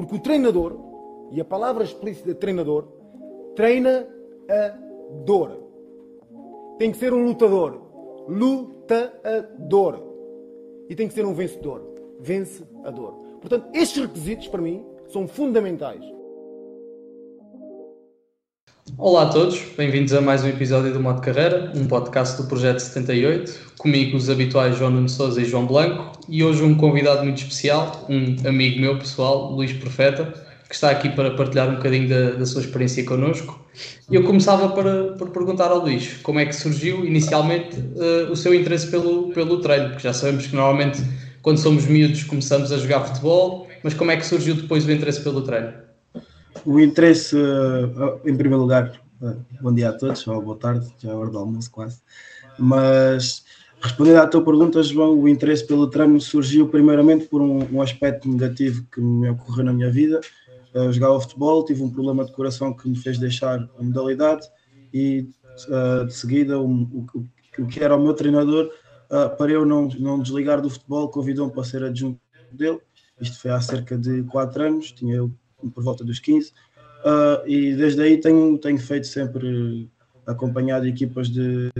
Porque o treinador, e a palavra explícita treinador, treina a dor. Tem que ser um lutador. Lutador. E tem que ser um vencedor. Vence a dor. Portanto, estes requisitos, para mim, são fundamentais. Olá a todos, bem-vindos a mais um episódio do Modo Carreira, um podcast do Projeto 78. Comigo os habituais João Nuno Souza e João Blanco e hoje um convidado muito especial, um amigo meu pessoal, Luís Profeta, que está aqui para partilhar um bocadinho da, da sua experiência connosco. E eu começava para, por perguntar ao Luís como é que surgiu inicialmente uh, o seu interesse pelo, pelo treino, porque já sabemos que normalmente quando somos miúdos começamos a jogar futebol, mas como é que surgiu depois o interesse pelo treino? O interesse, uh, em primeiro lugar, uh, bom dia a todos, ou boa tarde, já é hora do almoço quase, mas respondendo à tua pergunta, João, o interesse pelo treino surgiu primeiramente por um, um aspecto negativo que me ocorreu na minha vida. Uh, jogava futebol, tive um problema de coração que me fez deixar a modalidade e de seguida o, o, o, que era o meu treinador para eu não, não desligar do futebol, convidou-me para ser adjunto dele. Isto foi há cerca de 4 anos, tinha eu por volta dos 15, uh, ah, e desde aí tenho, tenho feito sempre acompanhado equipas de,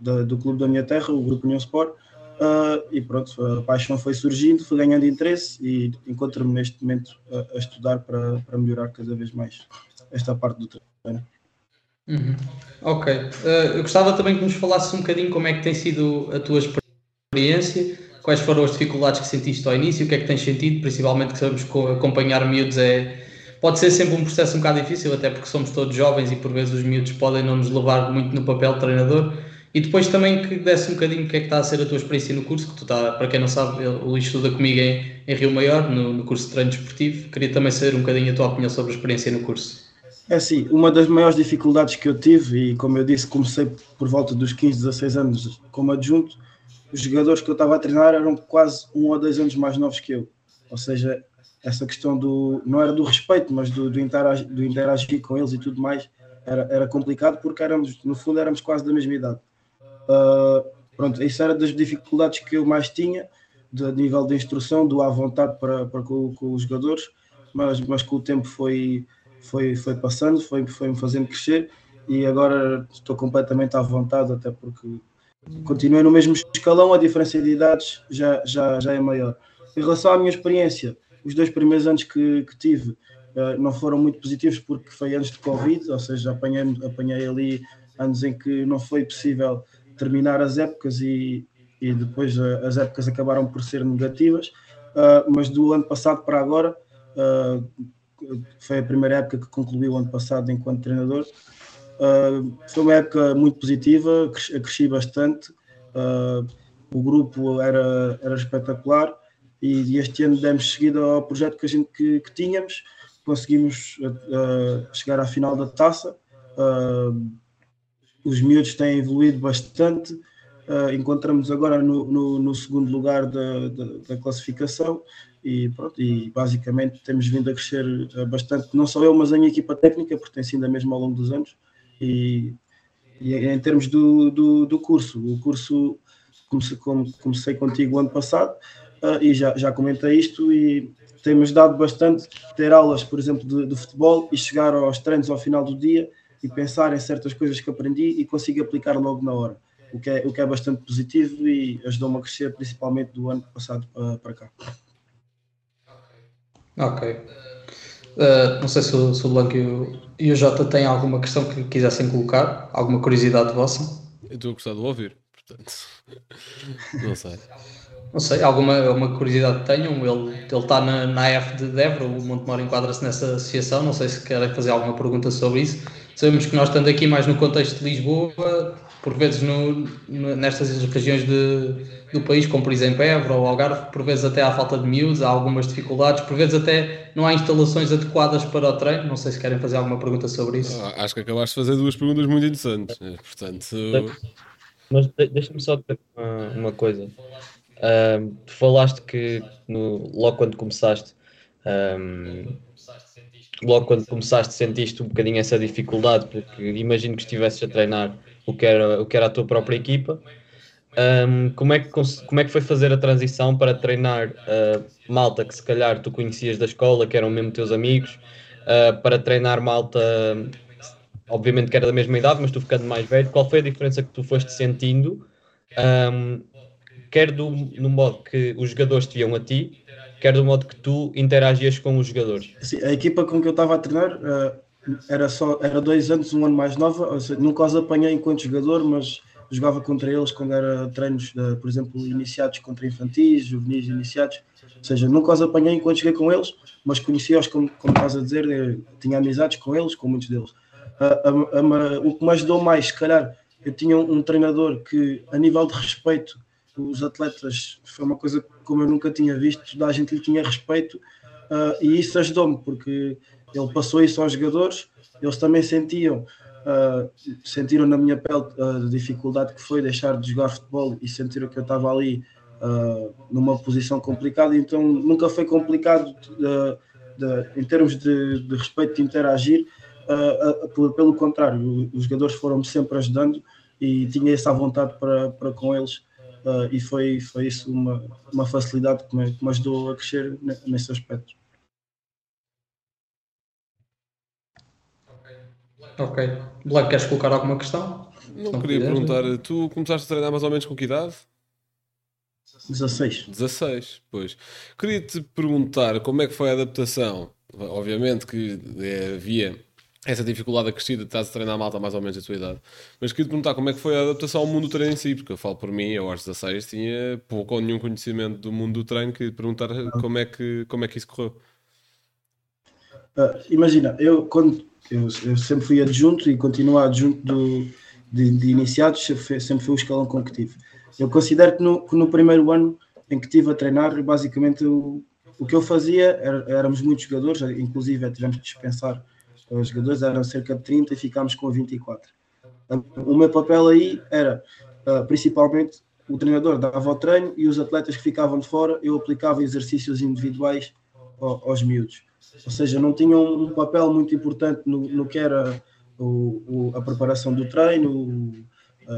de, do clube da minha terra, o Grupo União Sport, uh, e pronto, a paixão foi surgindo, fui ganhando interesse e encontro-me neste momento a, a estudar para, para melhorar cada vez mais esta parte do treino. Uhum. Ok. Uh, eu gostava também que nos falasses um bocadinho como é que tem sido a tua experiência quais foram as dificuldades que sentiste ao início, o que é que tens sentido, principalmente que sabemos que acompanhar miúdos é, pode ser sempre um processo um bocado difícil, até porque somos todos jovens e por vezes os miúdos podem não nos levar muito no papel de treinador. E depois também que desse um bocadinho o que é que está a ser a tua experiência no curso, que tu está, para quem não sabe, o Luís estuda comigo em, em Rio Maior, no, no curso de treino desportivo. Queria também saber um bocadinho a tua opinião sobre a experiência no curso. É sim, uma das maiores dificuldades que eu tive, e como eu disse, comecei por volta dos 15, 16 anos como adjunto, os jogadores que eu estava a treinar eram quase um ou dois anos mais novos que eu. Ou seja, essa questão do. não era do respeito, mas do, do, interagir, do interagir com eles e tudo mais era, era complicado porque éramos, no fundo, éramos quase da mesma idade. Uh, pronto, isso era das dificuldades que eu mais tinha, de nível de instrução, do à vontade para, para com, com, os jogadores, mas, mas com o tempo foi, foi, foi passando, foi, foi me fazendo crescer e agora estou completamente à vontade, até porque continuei no mesmo escalão, a diferença de idades já, já, já é maior. Em relação à minha experiência, os dois primeiros anos que, que tive uh, não foram muito positivos porque foi antes de Covid, ou seja, apanhei, apanhei ali anos em que não foi possível terminar as épocas e, e depois uh, as épocas acabaram por ser negativas, uh, mas do ano passado para agora, foi a primeira época que concluí o ano passado enquanto treinador, Uh, foi uma época muito positiva, cresci, cresci bastante, uh, o grupo era, era espetacular e, e, este ano demos seguida ao projeto que a gente que, que tínhamos, conseguimos uh, chegar à final da taça. os miúdos têm evoluído bastante, encontramos agora no, no, no segundo lugar da, da, da, classificação e, pronto, e basicamente temos vindo a crescer bastante, não só eu, mas a minha equipa técnica, porque tem sido a mesma ao longo dos anos. E, e em termos do, do, do, curso, o curso comecei, comecei contigo ano passado uh, e já, já comentei isto e temos dado bastante ter aulas, por exemplo, de, de, futebol e chegar aos treinos ao final do dia e pensar em certas coisas que aprendi e consigo aplicar logo na hora, o que é, o que é bastante positivo e ajudou-me a crescer, principalmente do ano passado para, para cá. Ok. Uh, não sei se o, se o Blanco e o Jota têm alguma questão que quisessem colocar? Alguma curiosidade vossa? Eu estou a gostar de ouvir, portanto. Não sei. Não sei, alguma, alguma curiosidade que tenham? Ele, ele está na, na AF de Débora, o Montemor enquadra-se nessa associação. Não sei se querem fazer alguma pergunta sobre isso. Sabemos que nós, estando aqui mais no contexto de Lisboa, por vezes no, nestas regiões de, do país, como por exemplo Évora ou Algarve, por vezes até há falta de miúdos, há algumas dificuldades, por vezes até não há instalações adequadas para o treino. Não sei se querem fazer alguma pergunta sobre isso. Ah, acho que acabaste de fazer duas perguntas muito interessantes. Eh, portanto, mas deixa-me só dizer uma, uma coisa. Um, tu falaste que no, logo quando começaste, um, logo quando começaste, sentiste um bocadinho essa dificuldade, porque imagino que estivesses a treinar o que era, o que era a tua própria equipa. Um, como, é que, como é que foi fazer a transição para treinar uh, malta que se calhar tu conhecias da escola, que eram mesmo teus amigos, uh, para treinar malta, obviamente que era da mesma idade, mas tu ficando mais velho, qual foi a diferença que tu foste sentindo, um, quer do, no modo que os jogadores te viam a ti, quer do modo que tu interagias com os jogadores? Sim, a equipa com que eu estava a treinar uh, era só era dois anos, um ano mais nova, seja, nunca os apanhei enquanto jogador, mas jogava contra eles quando era treinos, de, por exemplo, iniciados contra infantis, juvenis iniciados, ou seja, nunca os apanhei enquanto cheguei com eles, mas conhecia-os, como, como estás a dizer, tinha amizades com eles, com muitos deles. Uh, uh, uh, o que me ajudou mais, se calhar, eu tinha um, um, treinador que, a nível de respeito, os atletas, foi uma coisa como eu nunca tinha visto, toda a gente lhe tinha respeito, ah, e isso ajudou-me, porque ele passou isso aos jogadores, eles também sentiam uh, sentiram na minha pele a dificuldade que foi deixar de jogar futebol e sentiram que eu estava ali uh, numa posição complicada, então nunca foi complicado de, de, em termos de, de, respeito de interagir, uh, pelo contrário, os jogadores foram-me sempre ajudando e tinha essa vontade para, para com eles. Uh, e foi, foi isso uma, uma facilidade que me, que me ajudou a crescer nesse aspecto. Ok. Black, queres colocar alguma questão? Não, não queria perguntar, tu começaste a treinar mais ou menos com que idade? 16. 16, pois. Queria-te perguntar como é que foi a adaptação. Obviamente que é, havia essa dificuldade acrescida de estás a treinar a malta mais ou menos a tua idade. Mas queria-te perguntar como é que foi a adaptação ao mundo do treino em si, porque eu falo por mim, eu aos 16 tinha pouco ou nenhum conhecimento do mundo do treino, queria te perguntar como é que, como é que isso correu. Uh, imagina, eu quando eu, eu, sempre fui adjunto e continuo adjunto do, de, de iniciados, sempre fui o escalão com que tive. Eu considero que no, que no primeiro ano em que estive a treinar, basicamente o, o que eu fazia, era, éramos muitos jogadores, inclusive tivemos de dispensar os jogadores, eram cerca de 30 e ficámos com 24. O meu papel aí era, uh, principalmente, o treinador dava o treino e os atletas que ficavam de fora, eu aplicava exercícios individuais aos miúdos ou seja, não tinham um papel muito importante no, no que era o, o, a preparação do treino,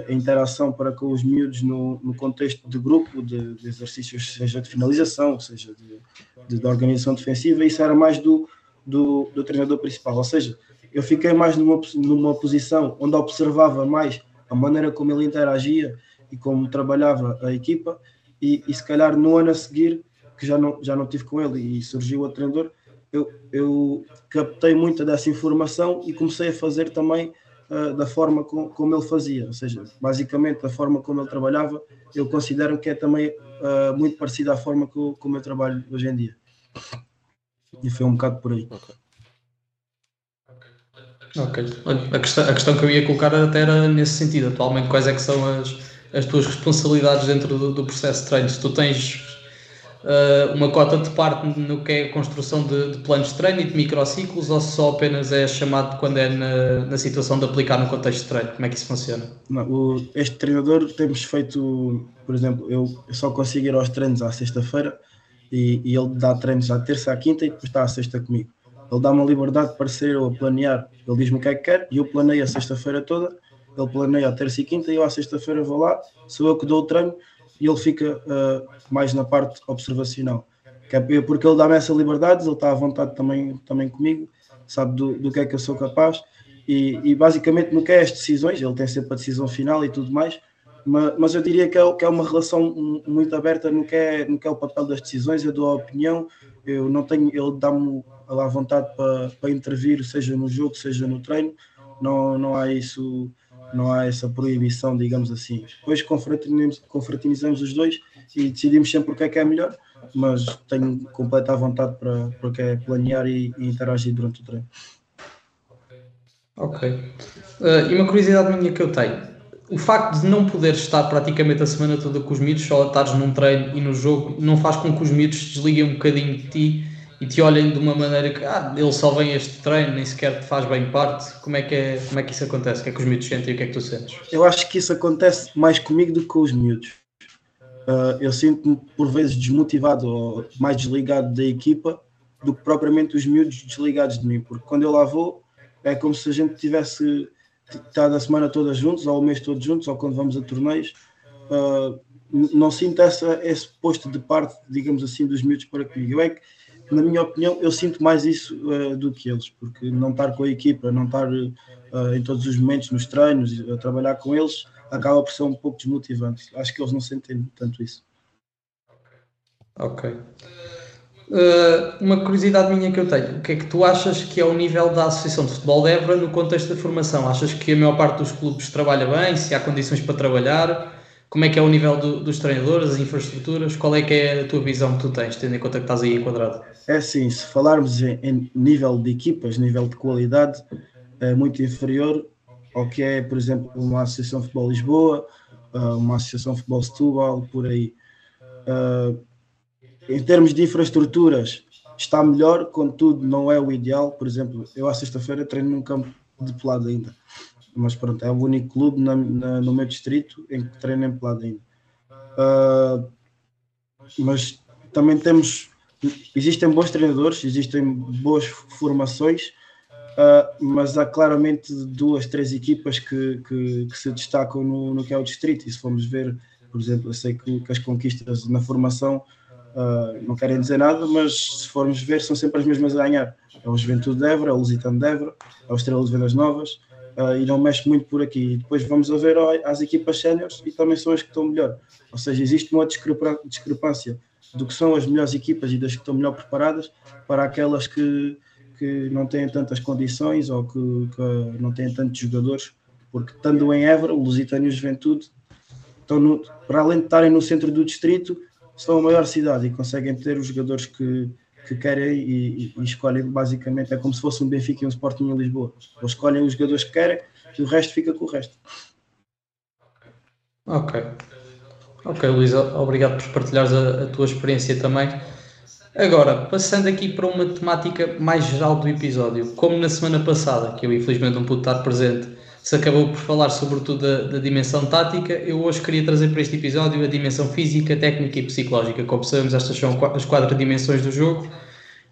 a interação para com os miúdos no, no contexto de grupo, de, de, exercícios, seja de finalização, seja de, de, de organização defensiva, isso era mais do, do, do, treinador principal. Ou seja, eu fiquei mais numa, numa posição onde observava mais a maneira como ele interagia e como trabalhava a equipa, e, e se calhar no ano a seguir, que já não, já não tive com ele e surgiu o treinador, eu, eu captei muita dessa informação e comecei a fazer também uh, da forma com, como ele fazia, ou seja, basicamente da forma como ele trabalhava, eu considero que é também uh, muito parecida à forma que eu, como eu trabalho hoje em dia. E foi um bocado por aí. Ok. A questão, a questão que eu ia colocar até era nesse sentido. Atualmente, quais é que são as, as tuas responsabilidades dentro do, do processo de treino? Se tu tens uh, uma cota de parte no que é a construção de, de, planos de treino e de microciclos ou só apenas é chamado quando é na, na situação de aplicar no contexto de treino? Como é que isso funciona? Não, o, este treinador temos feito, por exemplo, eu, eu só consigo ir aos treinos à sexta-feira e, e, ele dá treinos à terça, à quinta e depois está à sexta comigo. Ele dá uma liberdade para ser eu a planear. Ele diz-me o que é que quer e eu planeio a sexta-feira toda. Ele planeia a terça e quinta e eu à sexta-feira vou lá, sou eu que dou o treino e ele fica uh, mais na parte observacional. É porque ele dá-me essa liberdade, ele está à vontade também, também comigo, sabe do, do que é que eu sou capaz e, e, basicamente no que é as decisões, ele tem sempre a decisão final e tudo mais, mas, mas eu diria que é, que é, uma relação muito aberta no que, é, no que é o papel das decisões, eu dou a opinião, eu não tenho, ele dá-me à vontade para, para intervir, seja no jogo, seja no treino, não, não há isso não há essa proibição, digamos assim. Depois confraternizamos, confraternizamos os dois e decidimos sempre o que é que é melhor, mas tenho completa vontade para, para que é planear e, e interagir durante o treino. Ok. Uh, e uma curiosidade minha que eu tenho. O facto de não poder estar praticamente a semana toda com os miúdos, só estares num treino e no jogo, não faz com que os miúdos desliguem um bocadinho de ti e te olhem de uma maneira que ah, ele só vem este treino, nem sequer te faz bem parte. Como é que, é, como é que isso acontece? O que é que os miúdos sentem e o que é que tu sentes? Eu acho que isso acontece mais comigo do que com os miúdos. Uh, eu sinto-me por vezes desmotivado ou mais desligado da equipa do que propriamente os miúdos desligados de mim, porque quando eu lá vou é como se a gente tivesse estado a semana toda juntos, ou o mês todo juntos, ou quando vamos a torneios, uh, não sinto essa, esse posto de parte, digamos assim, dos miúdos para comigo. Eu é que, na minha opinião, eu sinto mais isso uh, do que eles, porque não estar com a equipa, não estar uh, em todos os momentos nos treinos, a trabalhar com eles, acaba por ser um pouco desmotivante. Acho que eles não sentem tanto isso. Ok. Uh, uma curiosidade minha que eu tenho, o que é que tu achas que é o nível da Associação de Futebol de Évora no contexto da formação? Achas que a maior parte dos clubes trabalha bem, se há condições para trabalhar? Como é que é o nível do, dos treinadores, as infraestruturas? Qual é que é a tua visão que tu tens, tendo em conta que estás aí enquadrado? É assim, se falarmos em, em nível de equipas, nível de qualidade, é muito inferior ao que é, por exemplo, uma Associação Futebol Lisboa, uh, uma Associação Futebol Setúbal, por aí. Uh, em termos de infraestruturas, está melhor, contudo, não é o ideal. Por exemplo, eu à sexta-feira treino num campo de pelado ainda, mas pronto, é o único clube na, na, no meu distrito em que treino em pelado ainda. Uh, mas também temos, existem bons treinadores, existem boas formações, uh, mas há claramente duas, três equipas que, que, que se destacam no, no, que é o distrito. E se formos ver, por exemplo, eu sei que, que as conquistas na formação Uh, não querem dizer nada, mas se formos ver, são sempre as mesmas a ganhar. É o Juventude de Évora, é o Lusitano de Évora, é o Estrela de Vendas Novas, uh, e não mexe muito por aqui. E depois vamos a ver as equipas séniores e também são as que estão melhor. Ou seja, existe uma discrepância do que são as melhores equipas e das que estão melhor preparadas para aquelas que, que não têm tantas condições ou que, que não têm tantos jogadores, porque estando em Évora, o Lusitano e o Juventude estão no, para além de estarem no centro do distrito, são a maior cidade e conseguem ter os jogadores que, que querem e, e, escolhem basicamente, é como se fosse um Benfica e um Sporting em Lisboa. Eles escolhem os jogadores que querem e o resto fica com o resto. Ok. Ok, Luísa, obrigado por partilhares a, a tua experiência também. Agora, passando aqui para uma temática mais geral do episódio, como na semana passada, que eu infelizmente não pude estar presente, se acabou por falar sobretudo da, da, dimensão tática, eu hoje queria trazer para este episódio a dimensão física, técnica e psicológica. Como sabemos, estas são as quatro dimensões do jogo.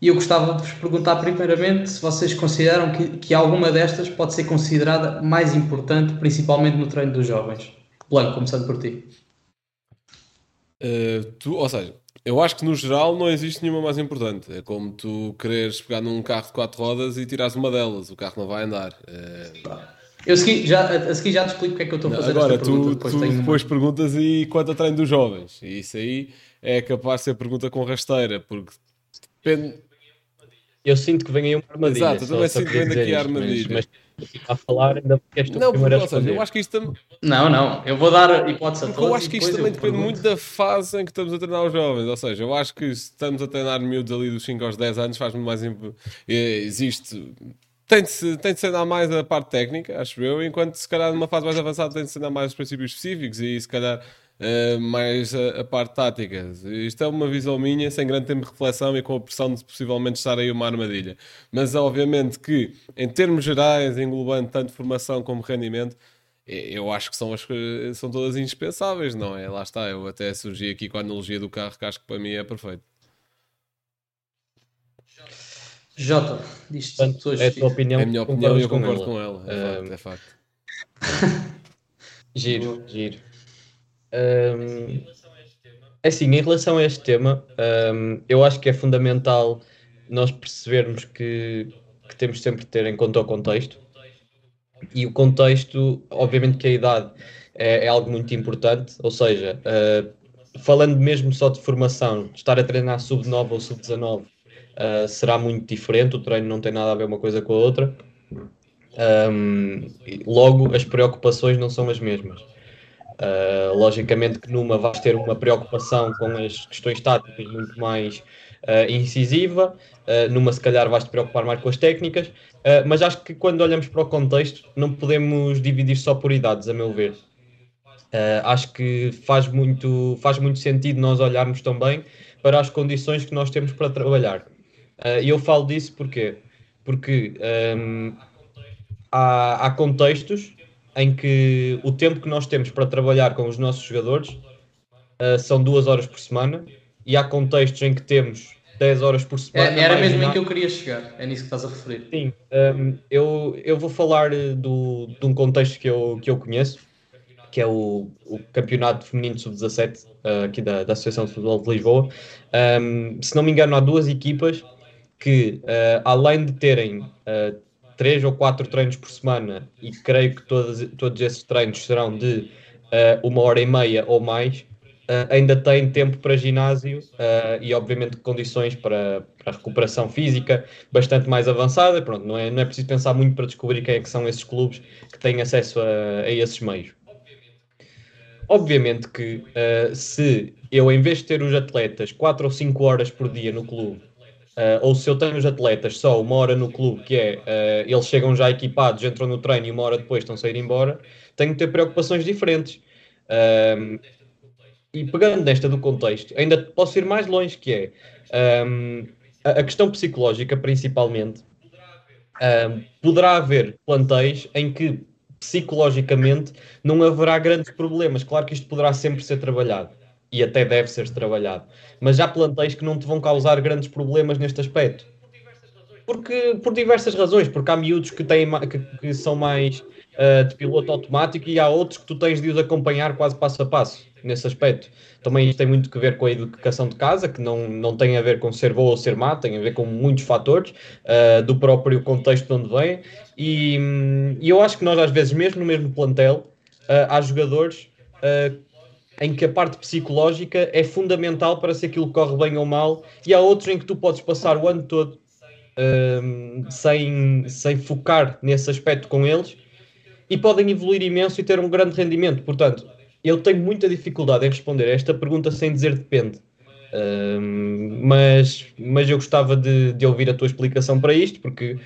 E eu gostava de vos perguntar, primeiramente, se vocês consideram que, que alguma destas pode ser considerada mais importante, principalmente no treino dos jovens. Blanco, começando por ti. Uh, tu, ou seja, eu acho que no geral não existe nenhuma mais importante. É como tu quereres pegar num carro de quatro rodas e tirares uma delas. O carro não vai andar. Uh, eu segui, já, a seguir já te explico porque é que eu estou a fazer Agora, esta tu, pergunta. Depois, tu depois uma... perguntas e quanto a treino dos jovens. E isso aí é capaz de ser pergunta com rasteira, porque depende... Eu sinto que vem aí uma armadilha. Exato, eu também sinto que vem daqui a armadilha. Mas, mas a falar ainda porque esta não, primeira porque, seja, eu acho que isto também... Não, não, eu vou dar hipótese a todos. Eu acho que isto também depende muito da fase em que estamos a treinar os jovens. Ou seja, eu acho que se estamos a treinar miúdos ali dos 5 aos 10 anos, faz muito mais... Imp... Existe tem de, se, tem de ser mais a parte técnica, acho eu, enquanto se calhar numa fase mais avançada tem de ser mais os princípios específicos e se calhar uh, mais a, a, parte tática. Isto é uma visão minha, sem grande tempo de reflexão e com a pressão de possivelmente estar aí uma armadilha. Mas obviamente que, em termos gerais, englobando tanto formação como rendimento, eu acho que são, as, são todas indispensáveis, não é? Lá está, eu até surgi aqui com a analogia do carro, que acho que para mim é perfeito. Jota, diz Portanto, é a tua opinião. É a minha opinião e eu concordo com ela. Com ela. É, um... facto, é facto. giro, giro. Um, é assim, em relação a este tema, um, eu acho que é fundamental nós percebermos que, que temos sempre de ter em conta o contexto. E o contexto, obviamente que a idade é, é algo muito importante, ou seja, uh, falando mesmo só de formação, estar a treinar sub-9 ou sub-19 uh, será muito diferente, o treino não tem nada a ver uma coisa com a outra. Um, logo, as preocupações não são as mesmas. Uh, logicamente que numa vais ter uma preocupação com as questões táticas muito mais uh, incisiva, uh, numa se calhar vais te preocupar mais com as técnicas, mas acho que quando olhamos para o contexto não podemos dividir só por idades, a meu ver. acho que faz muito, faz muito sentido nós olharmos também para as condições que nós temos para trabalhar. Uh, e eu falo disso porque, porque um, há, há contextos em que o tempo que nós temos para trabalhar com os nossos jogadores uh, são duas horas por semana e há contextos em que temos 10 horas por semana. É, era mesmo em que eu queria chegar, é nisso que estás a referir. Sim, um, eu, eu vou falar do, de um contexto que eu, que eu conheço. que é o, o Campeonato Feminino Sub-17, uh, aqui da, da Associação de Futebol de Lisboa. Um, se não me engano, há duas equipas que, uh, além de terem uh, três ou quatro treinos por semana, e creio que todos, todos esses treinos serão de uma hora e meia ou mais, ainda têm tempo para ginásio e, obviamente, condições para, para recuperação física bastante mais avançada. Pronto, não, é, não é preciso pensar muito para descobrir quem é que são esses clubes que têm acesso a, a esses meios. Obviamente que uh, se eu, em vez de ter os atletas 4 ou 5 horas por dia no clube, uh, ou se eu tenho os atletas só uma hora no clube, que é uh, eles chegam já equipados, entram no treino e uma hora depois estão a sair embora, tenho que ter preocupações diferentes. Um, e pegando nesta do contexto, ainda posso ir mais longe, que é um, a, questão psicológica, principalmente. Um, poderá haver plantéis em que psicologicamente não haverá grandes problemas. Claro que isto poderá sempre ser trabalhado e até deve ser trabalhado, mas já plantéis que não te vão causar grandes problemas neste aspecto. Porque, por diversas razões, porque há miúdos que, têm, que, que são mais uh, de piloto automático e há outros que tu tens de os acompanhar quase passo a passo nesse aspecto. Também isto tem muito que ver com a educação de casa, que não, não tem a ver com ser boa ou ser má, tem a ver com muitos fatores uh, do próprio contexto de onde vem. E, e, eu acho que nós, às vezes, mesmo no mesmo plantel, uh, há jogadores uh, em que a parte psicológica é fundamental para se aquilo corre bem ou mal, e há outros em que tu podes passar o ano todo sem, sem focar nesse aspecto com eles e podem evoluir imenso e ter um grande rendimento. Portanto, eu tenho muita dificuldade em responder a esta pergunta sem dizer depende. Um, mas, mas eu gostava de, de, ouvir a tua explicação para isto, porque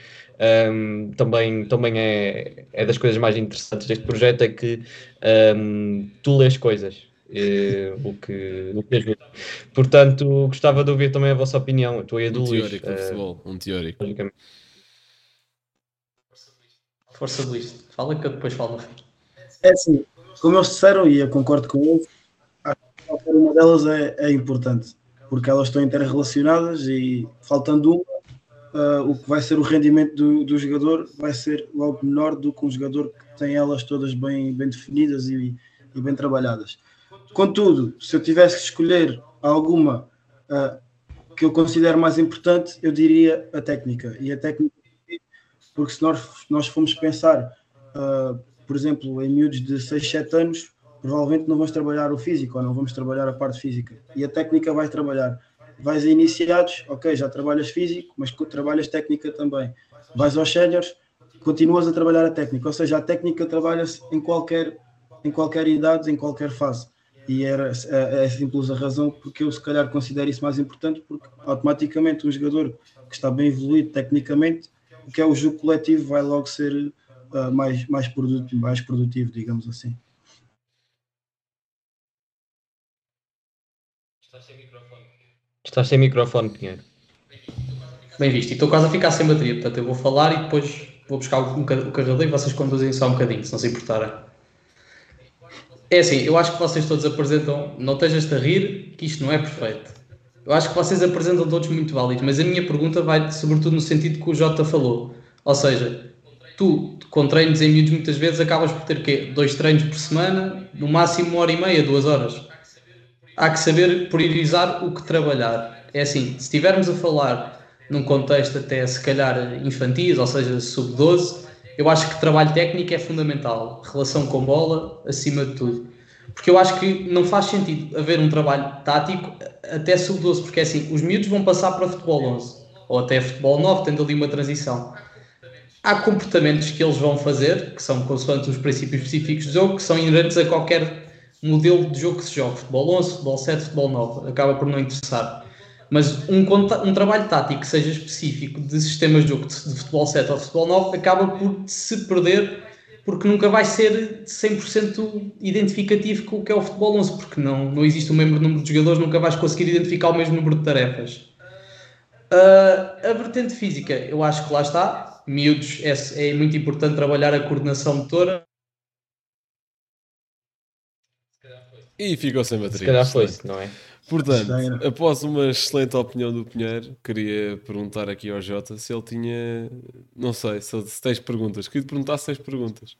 um, também, também é, é das coisas mais interessantes deste projeto é que um, tu lês coisas. Eh, o, que, o que. Portanto, gostava de ouvir também a vossa opinião, a tua e a do um Luís. Teórico, uh, futebol, um teórico. Força Luís, fala que eu depois falo. É assim, como eles disseram, e eu concordo com eles, acho que qualquer uma delas é, é importante, porque elas estão interrelacionadas e faltando uma, uh, o que vai ser o rendimento do, do, jogador vai ser logo menor do que um jogador que tem elas todas bem, bem definidas e, e bem trabalhadas. Contudo, se eu tivesse que escolher alguma uh, que eu considero mais importante, eu diria a técnica. E a técnica, porque se nós, nós formos pensar uh, por exemplo, em miúdos de 6, 7 anos, provavelmente não vamos trabalhar o físico ou não vamos trabalhar a parte física. E a técnica vai trabalhar. Vais a iniciados, ok, já trabalhas físico, mas trabalhas técnica também. Vais aos séniores, continuas a trabalhar a técnica. Ou seja, a técnica trabalha-se em qualquer, em qualquer idade, em qualquer fase. E era, é, é simples a razão porque eu se calhar considero isso mais importante, porque automaticamente um jogador que está bem evoluído tecnicamente, o que é o jogo coletivo vai logo ser uh, mais, mais, produtivo, mais produtivo, digamos assim. Estás sem microfone, Pinheiro. Bem visto, e estou quase a ficar sem bateria, portanto eu vou falar e depois vou buscar o carregador e vocês conduzem só um bocadinho, se não se importarem. É assim, eu acho que vocês todos apresentam, não estejas a rir, que isto não é perfeito. Eu acho que vocês apresentam todos muito válidos, mas a minha pergunta vai sobretudo no sentido que o Jota falou. Ou seja, tu, com treinos em miúdos, muitas vezes acabas por ter quê? dois treinos por semana, no máximo uma hora e meia, duas horas. Há que saber priorizar o que trabalhar. É assim, se estivermos a falar num contexto até se calhar infantis, ou seja, sub-12, eu acho que trabalho técnico é fundamental. Relação com bola, acima de tudo. Porque eu acho que não faz sentido haver um trabalho tático até sub-12, porque é assim, os miúdos vão passar para futebol 11, ou até futebol 9, tendo ali uma transição há comportamentos que eles vão fazer, que são consoante os princípios específicos do jogo, que são inerentes a qualquer modelo de jogo que se joga. Futebol 11, futebol 7, futebol 9. Acaba por não interessar. Mas um, um trabalho tático que seja específico de sistemas de jogo de, de futebol 7 ou futebol 9 acaba por se perder porque nunca vai ser 100% identificativo com o que é o futebol 11, porque não, não existe o mesmo número de jogadores, nunca vais conseguir identificar o mesmo número de tarefas. Uh, a vertente física, eu acho que lá está, miúdos é, é muito importante trabalhar a coordenação motora. E ficou sem bateria. Se calhar foi, não é? Portanto, após uma excelente opinião do Pinheiro, queria perguntar aqui ao Jota se ele tinha. Não sei, se, se tens perguntas. Queria te perguntar se tens perguntas.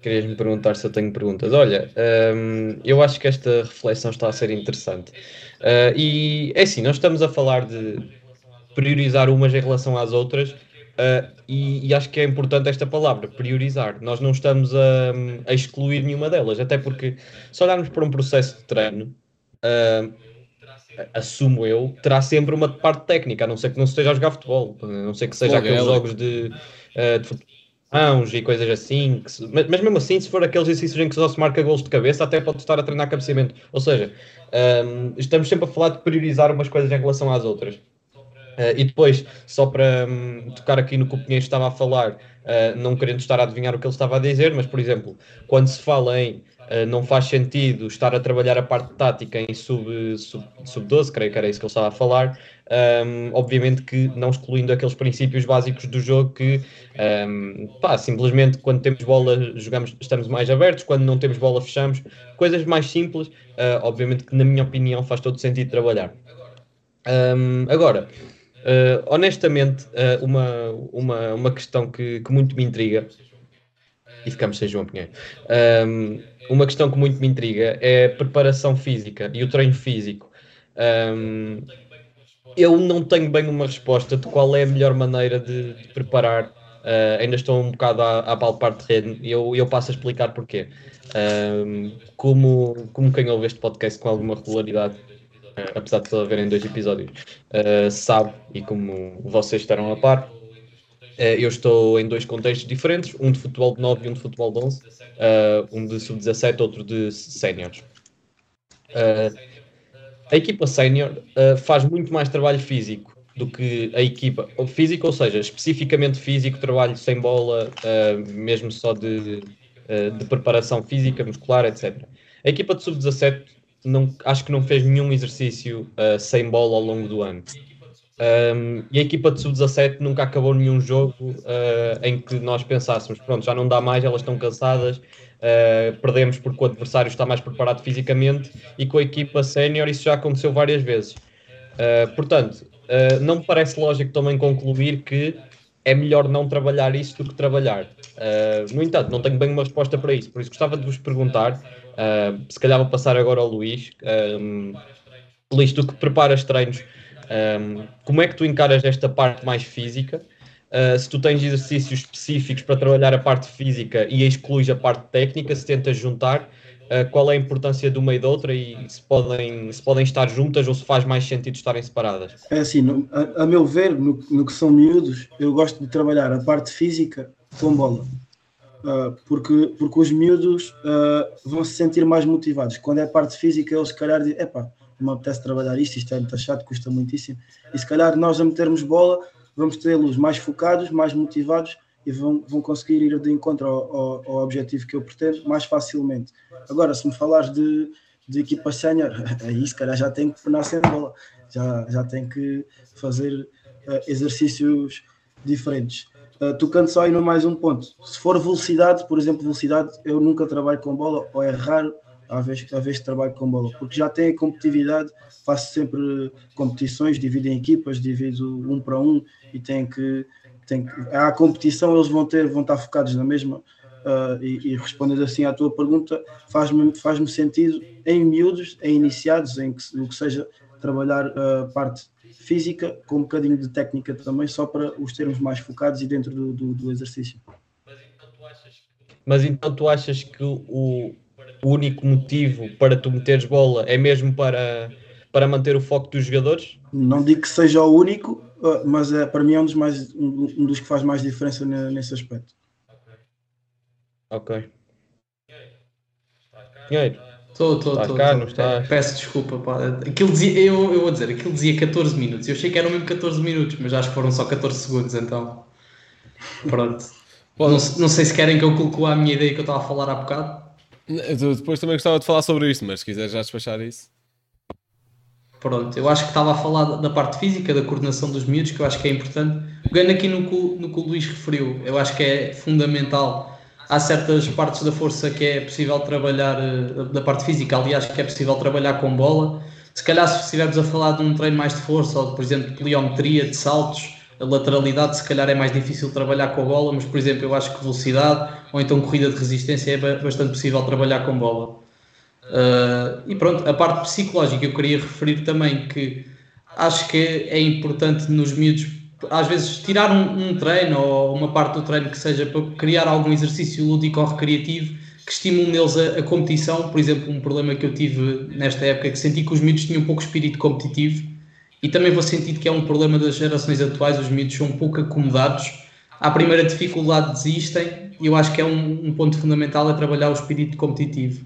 Querias-me perguntar se eu tenho perguntas. Olha, hum, eu acho que esta reflexão está a ser interessante. Uh, e é assim, nós estamos a falar de priorizar umas em relação às outras, uh, e, e, acho que é importante esta palavra, priorizar. Nós não estamos a, a, excluir nenhuma delas, até porque se olharmos para um processo de treino, uh, assumo eu, terá sempre uma parte técnica, a não ser que não esteja a jogar futebol, a não ser que seja aqueles jogos de, de futebol e coisas assim. Se, mas, mas, mesmo assim, se for aqueles exercícios em que só se marca gols de cabeça, até pode estar a treinar cabeceamento. Ou seja, um, estamos sempre a falar de priorizar umas coisas em relação às outras. Uh, e depois, só para um, tocar aqui no que o Pinheiro estava a falar, uh, não querendo estar a adivinhar o que ele estava a dizer, mas, por exemplo, quando se fala em uh, não faz sentido estar a trabalhar a parte tática em sub-12, sub, sub 12, creio que era isso que ele estava a falar, um, obviamente que não excluindo aqueles princípios básicos do jogo que, um, pá, simplesmente quando temos bola jogamos, estamos mais abertos, quando não temos bola fechamos, coisas mais simples, obviamente que na minha opinião faz todo sentido trabalhar. Um, agora, uh, honestamente, uh, uma, uma, uma questão que, que muito me intriga, e ficamos sem João Pinheiro, uma questão que muito me intriga é a preparação física e o treino físico. Um, eu não tenho bem uma resposta de qual é a melhor maneira de, de preparar. Uh, ainda estou um bocado a, a palpar terreno e eu, eu passo a explicar porquê. Uh, como, como quem ouve este podcast com alguma regularidade, apesar de só haverem dois episódios, sabe, e como vocês estarão a par, eu estou em dois contextos diferentes, um de futebol de 9 e um de futebol de 11, um de sub-17, outro de séniores. A equipa sénior uh, faz muito mais trabalho físico do que a equipa físico, ou seja, especificamente físico, trabalho sem bola, uh, mesmo só de, uh, de preparação física, muscular, etc. A equipa de sub-17 não, acho que não fez nenhum exercício sem bola ao longo do ano. Um, e a equipa de sub-17 nunca acabou nenhum jogo uh, em que nós pensássemos, pronto, já não dá mais, elas estão cansadas, uh, perdemos porque o adversário está mais preparado fisicamente e com a equipa sénior isso já aconteceu várias vezes. Uh, portanto, não me parece lógico também concluir que é melhor não trabalhar isso do que trabalhar. no entanto, não tenho bem uma resposta para isso, por isso gostava de vos perguntar, se calhar vou passar agora ao Luís, um, Luís, tu que preparas treinos um, como é que tu encaras esta parte mais física? Uh, se tu tens exercícios específicos para trabalhar a parte física e excluís a parte técnica, se tentas juntar, uh, qual é a importância de uma e da outra e se podem, se podem estar juntas ou se faz mais sentido estarem separadas? É assim, no, a, a, meu ver, no, no, que são miúdos, eu gosto de trabalhar a parte física com bola. Uh, porque, porque os miúdos vão se sentir mais motivados. Quando é parte física, eles se calhar dizem, epá, me apetece trabalhar isto, isto é muito chato, custa muitíssimo. E se calhar nós a metermos bola, vamos tê-los mais focados, mais motivados e vão, vão conseguir ir de encontro ao, ao, ao, objetivo que eu pretendo mais facilmente. Agora, se me falares de, de equipa sénior, aí se calhar já tem que tornar sem bola, já, já tem que fazer uh, exercícios diferentes. Uh, tocando só aí no mais um ponto, se for velocidade, por exemplo, velocidade, eu nunca trabalho com bola, ou é raro à vez, à vez que trabalho com bola, porque já tem a competitividade, faço sempre competições, divido em equipas, divido um para um e tem que, tem que há competição, eles vão ter, vão estar focados na mesma. Uh, e, e, respondendo assim à tua pergunta, faz-me faz sentido em miúdos, em iniciados, em que, o que seja trabalhar a uh, parte física com um bocadinho de técnica também, só para os termos mais focados e dentro do, do, do exercício. Mas então tu achas que o, o único motivo para tu meteres bola é mesmo para, para manter o foco dos jogadores? Não digo que seja o único, uh, mas é, para mim é um dos, mais, um dos que faz mais diferença nesse aspecto. Ok. Pinheiro. Estou, estou, estou. Peço desculpa, pá. Aquilo dizia, eu, eu vou dizer, aquilo dizia 14 minutos. Eu achei que eram mesmo 14 minutos, mas acho que foram só 14 segundos, então. Pronto. não, não, sei se querem que eu coloque a minha ideia que eu estava a falar há bocado. Depois também gostava de falar sobre isto, mas se quiser já despachar isso. Pronto, eu acho que estava a falar da parte física, da coordenação dos miúdos, que eu acho que é importante. Pegando aqui no que, no que o Luís referiu, eu acho que é fundamental. Há certas partes da força que é possível trabalhar, eh, da parte física, aliás, que é possível trabalhar com bola. Se calhar, se estivermos a falar de um treino mais de força, ou por exemplo, de pliometria, de saltos, lateralidade se calhar é mais difícil trabalhar com a bola, mas por exemplo eu acho que velocidade ou então corrida de resistência é bastante possível trabalhar com bola. Uh, e pronto, a parte psicológica eu queria referir também que acho que é importante nos miúdos às vezes tirar um, um, treino ou uma parte do treino que seja para criar algum exercício lúdico ou recreativo que estimule neles a, a, competição. Por exemplo, um problema que eu tive nesta época é que senti que os miúdos tinham um pouco espírito competitivo e também vou sentir que é um problema das gerações atuais, os miúdos são um pouco acomodados. À primeira dificuldade desistem e eu acho que é um, um ponto fundamental é trabalhar o espírito competitivo.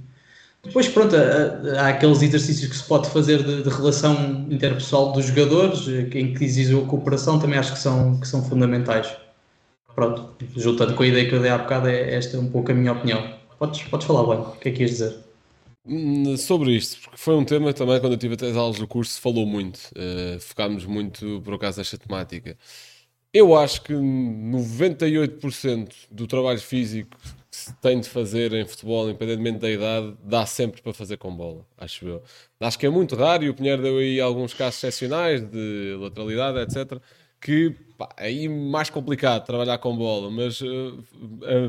Depois, pronto, há, há aqueles exercícios que se pode fazer de, de, relação interpessoal dos jogadores, em que exigem a cooperação, também acho que são, que são fundamentais. Pronto, juntando com a ideia que eu dei há bocado, é esta um pouco a minha opinião. Podes, podes falar, bem, o que é que ias dizer? Hum, sobre isto, porque foi um tema também, quando eu tive as aulas do curso, falou muito. Uh, focámos muito, por acaso, nesta temática. Eu acho que 98% do trabalho físico se tem de fazer em futebol, independentemente da idade, dá sempre para fazer com bola, acho eu. Acho que é muito raro e o Pinheiro deu aí alguns casos excepcionais de lateralidade, etc. Que pá, é aí mais complicado trabalhar com bola, mas uh,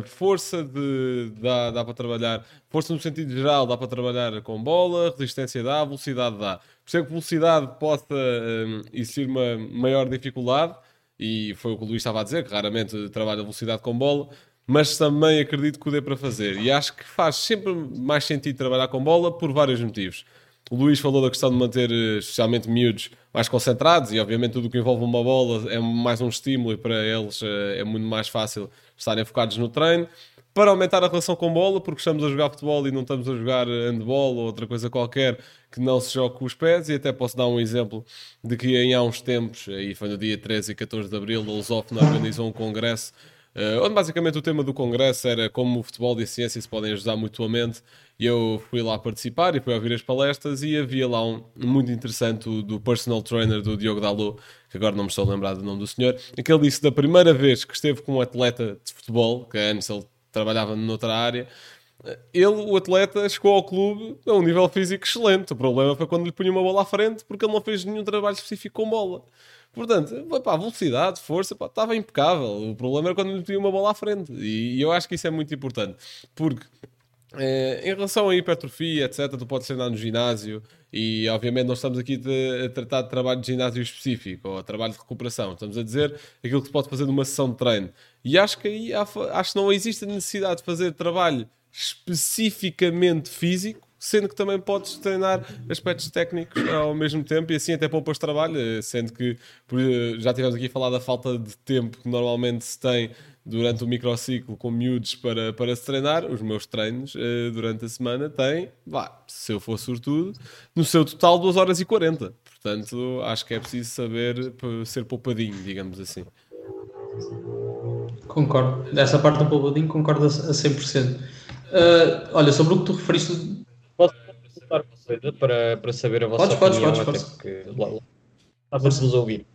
a força de, dá, dá para trabalhar, força no sentido geral dá para trabalhar com bola, resistência dá, velocidade dá. Percebo que velocidade possa uh, existir uma maior dificuldade, e foi o que o Luís estava a dizer, que raramente trabalha velocidade com bola, mas também acredito que o dê para fazer. E acho que faz sempre mais sentido trabalhar com bola por vários motivos. O Luís falou da questão de manter, eh, especialmente miúdos, mais concentrados e, obviamente, tudo o que envolve uma bola é mais um estímulo e para eles eh, é muito mais fácil estarem focados no treino. Para aumentar a relação com bola, porque estamos a jogar futebol e não estamos a jogar handball ou outra coisa qualquer que não se jogue com os pés. E até posso dar um exemplo de que em há uns tempos, aí foi no dia 13 e 14 de abril, a Lusófona organizou um congresso Uh, onde basicamente o tema do congresso era como o futebol e a ciência se podem ajudar mutuamente. E eu fui lá participar e fui ouvir as palestras e havia lá um muito interessante do personal trainer do Diogo Dalot, que agora não me estou a lembrar do nome do senhor, em que ele disse da primeira vez que esteve com um atleta de futebol, que antes ele trabalhava noutra área, ele, o atleta, chegou ao clube a um nível físico excelente. O problema foi quando lhe punha uma bola à frente, porque ele não fez nenhum trabalho específico com bola. Portanto, pá, velocidade, força, pá, estava impecável. O problema era quando lhe tinha uma bola à frente. E, e eu acho que isso é muito importante. Porque é, em relação à hipertrofia, etc., tu podes treinar no ginásio e, obviamente, nós estamos aqui de, a tratar de trabalho de ginásio específico ou trabalho de recuperação. Estamos a dizer aquilo que se pode fazer numa sessão de treino. E acho que aí há, acho que não existe a necessidade de fazer trabalho especificamente físico sendo que também podes treinar aspectos técnicos ao mesmo tempo e assim até poupas trabalho, eh, sendo que eh, já tivemos aqui a falar da falta de tempo que normalmente se tem durante o microciclo com miúdos para, para se treinar, os meus treinos uh, durante a semana têm, vá, se eu for sortudo, no seu total 2 horas e 40. Portanto, acho que é preciso saber ser poupadinho, digamos assim. Concordo. Dessa parte do poupadinho concordo a 100%. Uh, olha, sobre o que tu referiste coisa para, para saber a vossa podes, opinião? Podes, podes, porque lá, lá, vos ouvir.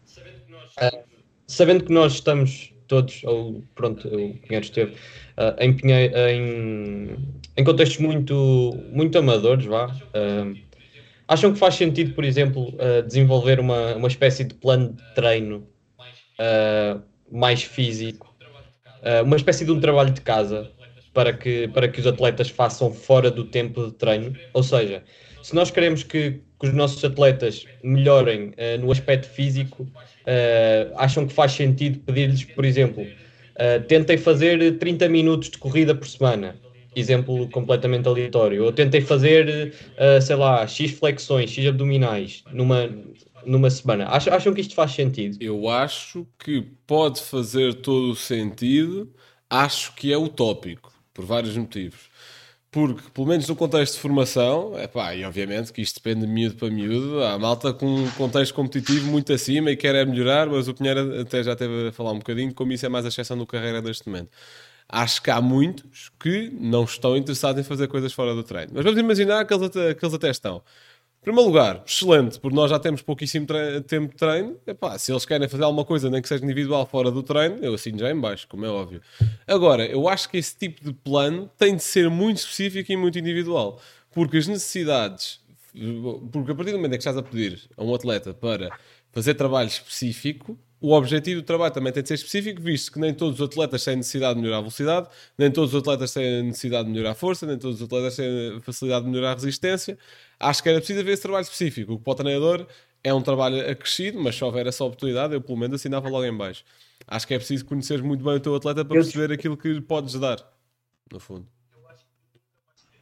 Uh, sabendo que nós estamos todos, ou pronto, o Pinheiro esteve, uh, em, em, em contextos muito, muito amadores, vá. Uh, acham que faz sentido, por exemplo, uh, desenvolver uma, uma espécie de plano de treino mais físico, uma espécie de um trabalho de casa para que, para que os atletas façam fora do tempo de treino. Ou seja, se nós queremos que, que os nossos atletas melhorem uh, no aspecto físico, uh, acham que faz sentido pedir-lhes, por exemplo, uh, tentem fazer 30 minutos de corrida por semana. Exemplo completamente aleatório. Ou tentem fazer, sei lá, X flexões, X abdominais numa, numa semana. Acham, acham que isto faz sentido? Eu acho que pode fazer todo o sentido. Acho que é utópico por vários motivos. Porque, pelo menos no contexto de formação, é pá, e obviamente que isto depende de miúdo para miúdo, há malta com um contexto competitivo muito acima e quer é melhorar, mas o Pinheiro até já teve a falar um bocadinho como isso é mais a exceção do carreira neste momento. Acho que há muitos que não estão interessados em fazer coisas fora do treino. Mas vamos imaginar que eles até, que eles até estão primeiro lugar, excelente, porque nós já temos pouquíssimo tempo de treino. Epá, se eles querem fazer alguma coisa, nem que seja individual fora do treino, eu assino já em baixo, como é óbvio. Agora, eu acho que esse tipo de plano tem de ser muito específico e muito individual, porque as necessidades, porque a partir do momento em que estás a pedir a um atleta para fazer trabalho específico, o objetivo do trabalho também tem de ser específico, visto que nem todos os atletas têm necessidade de melhorar a velocidade, nem todos os atletas têm necessidade de melhorar a força, nem todos os atletas têm facilidade de melhorar a resistência. Acho que era preciso haver esse trabalho específico. O que para o treinador é um trabalho acrescido, mas se houver essa oportunidade, eu pelo menos assinava logo em baixo. Acho que é preciso conhecer muito bem o teu atleta para perceber aquilo que lhe podes dar, no fundo.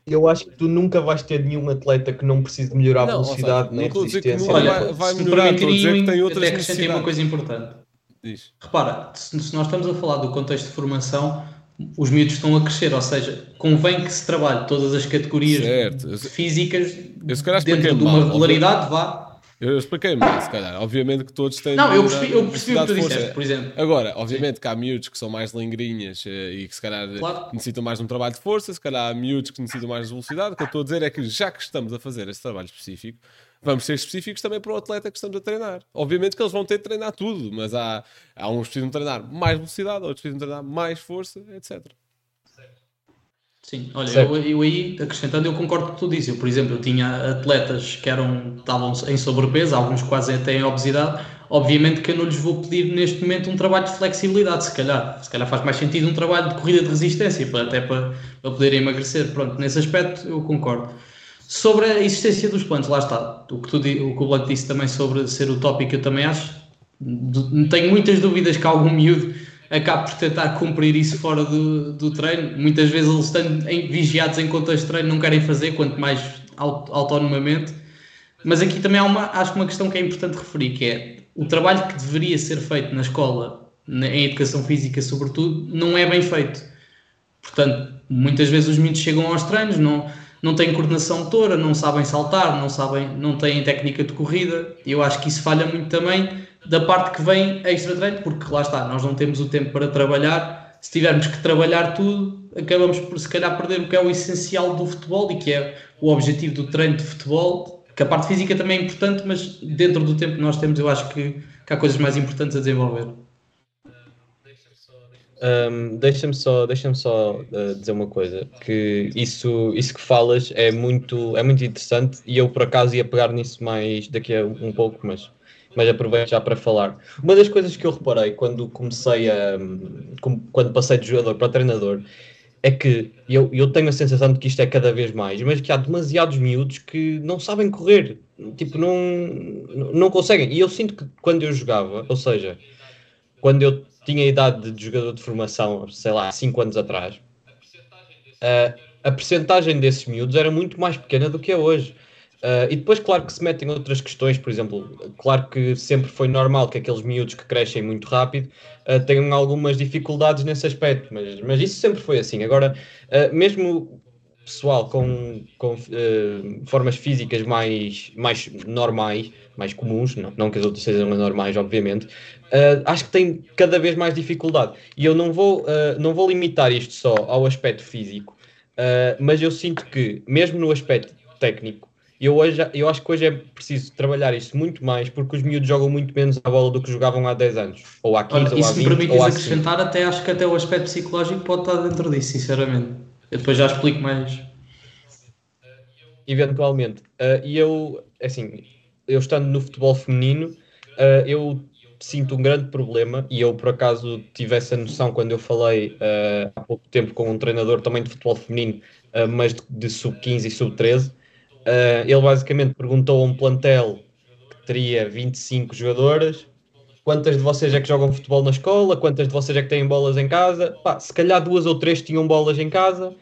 Eu acho que tu nunca vais ter nenhum atleta que não precise de melhorar a velocidade seja, nem não estou a dizer que resistência. Olha, vai, melhorar, estou a dizer que tem outras até acrescentei uma necessidades. coisa importante. Diz. Repara, se nós estamos a falar do contexto de formação, os miúdos estão a crescer, ou seja, convém que se trabalhe todas as categorias Certo. Físicas eu dentro de uma mal, regularidade, vá. Eu, expliquei mal, se calhar. Obviamente que todos têm. Não, eu percebi, eu percebi o que tu disseste, por exemplo. Agora, obviamente que há miúdos que são mais lingrinhas eh, e que se calhar eh, Claro. necessitam mais de um trabalho de força, se calhar há miúdos que necessitam mais de velocidade. O que eu estou a dizer é que já que estamos a fazer esse trabalho específico, vamos ser específicos também para o atleta que estamos a treinar. Obviamente que eles vão ter de treinar tudo, mas há, há uns que precisam treinar mais velocidade, outros precisam treinar mais força, etc. Sim, olha, eu, eu aí, acrescentando, eu concordo com o que tu dizes. Eu, por exemplo, eu tinha atletas que eram, estavam em sobrepeso, alguns quase até em obesidade. Obviamente que eu não lhes vou pedir neste momento um trabalho de flexibilidade, se calhar. Se calhar faz mais sentido um trabalho de corrida de resistência, para, até para, para poderem emagrecer. Pronto, nesse aspecto eu concordo. Sobre a existência dos planos, lá está. O que, tu, o que o Blanco disse também sobre ser utópico, eu também acho. Tenho muitas dúvidas que algum miúdo acabe por tentar cumprir isso fora do, do treino. Muitas vezes eles estando em- vigiados em contexto de treino não querem fazer, quanto mais aut- autonomamente. Mas aqui também há uma, acho que uma questão que é importante referir, que é o trabalho que deveria ser feito na escola, na- em educação física sobretudo, não é bem feito. Portanto, muitas vezes os miúdos chegam aos treinos, não, não têm coordenação motora, não sabem saltar, não, sabem, não têm técnica de corrida. Eu acho que isso falha muito também da parte que vem extra treino, porque lá está, nós não temos o tempo para trabalhar. Se tivermos que trabalhar tudo, acabamos por se calhar perder o que é o essencial do futebol e que é o objetivo do treino de futebol. Que a parte física também é importante, mas dentro do tempo que nós temos, eu acho que, que há coisas mais importantes a desenvolver. Um, deixa-me só, deixa só uh, dizer uma coisa, que isso, isso que falas é muito, é muito interessante e eu por acaso ia pegar nisso mais daqui a um pouco, mas, mas aproveito já para falar. Uma das coisas que eu reparei quando comecei a com- quando passei de jogador para treinador é que eu, eu tenho a sensação de que isto é cada vez mais, mas que há demasiados miúdos que não sabem correr, tipo, não, não conseguem. E eu sinto que quando eu jogava, ou seja, quando eu tinha idade de jogador de formação, sei lá, 5 anos atrás, uh, a percentagem desses miúdos era muito mais pequena do que é hoje. Uh, e depois, claro que se metem outras questões, por exemplo, claro que sempre foi normal que aqueles miúdos que crescem muito rápido uh, tenham algumas dificuldades nesse aspecto, mas, mas isso sempre foi assim. Agora, uh, mesmo pessoal com, com uh, formas físicas mais, mais normais, mais comuns, não, não que as outras sejam normais, obviamente, uh, acho que tem cada vez mais dificuldade. E eu não vou, uh, não vou limitar isto só ao aspecto físico, mas eu sinto que, mesmo no aspecto técnico, eu, hoje, eu acho que hoje é preciso trabalhar isso muito mais, porque os miúdos jogam muito menos à bola do que jogavam há 10 anos, ou há 15, Olha, ou e há se me 20, permites ou há 5. acrescentar, até acho que até o aspecto psicológico pode estar dentro disso, sinceramente. Eu depois já explico mais. eventualmente. Uh, e eu, assim, eu estando no futebol feminino, uh, eu sinto um grande problema, e eu por acaso tive essa noção quando eu falei uh, há pouco tempo com um treinador também de futebol feminino, uh, mas de, de sub-15 e sub-13. Uh, ele basicamente perguntou a um plantel que teria 25 jogadoras. Quantas de vocês é que jogam futebol na escola? Quantas de vocês é que têm bolas em casa? Pá, se calhar duas ou três tinham bolas em casa,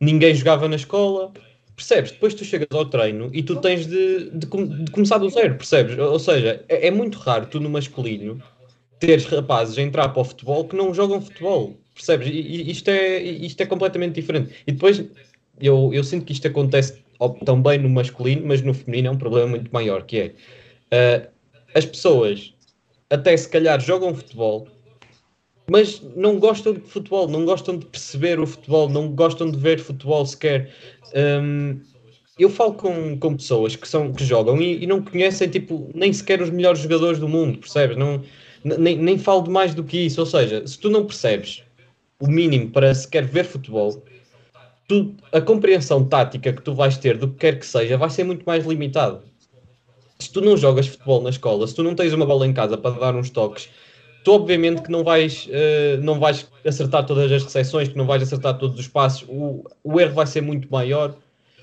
ninguém jogava na escola, percebes? Depois tu chegas ao treino e tu tens de, de, de começar do zero, percebes? Ou seja, é, é muito raro tu no masculino teres rapazes a entrar para o futebol que não jogam futebol, percebes? E, isto, é, isto é completamente diferente. E depois eu, eu sinto que isto acontece também no masculino, mas no feminino é um problema muito maior, que é ah, as pessoas até se calhar jogam futebol, mas não gostam de futebol, não gostam de perceber o futebol, não gostam de ver futebol sequer. Hum, eu falo com, com pessoas que, são, que jogam e, e não conhecem tipo, nem sequer os melhores jogadores do mundo, percebes? Não, nem, nem falo de mais do que isso. Ou seja, se tu não percebes o mínimo para sequer ver futebol, tu, a compreensão tática que tu vais ter do que quer que seja vai ser muito mais limitado. Se tu não jogas futebol na escola, se tu não tens uma bola em casa para dar uns toques, tu obviamente que não vais, uh, não vais acertar todas as recepções, que não vais acertar todos os passos, o, o erro vai ser muito maior.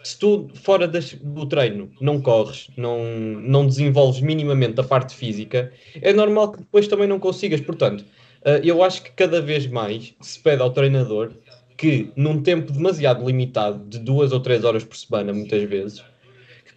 Se tu, fora das, do treino, não corres, não, não desenvolves minimamente a parte física, é normal que depois também não consigas. Portanto, uh, eu acho que cada vez mais se pede ao treinador que, num tempo demasiado limitado, de duas ou três horas por semana, muitas vezes,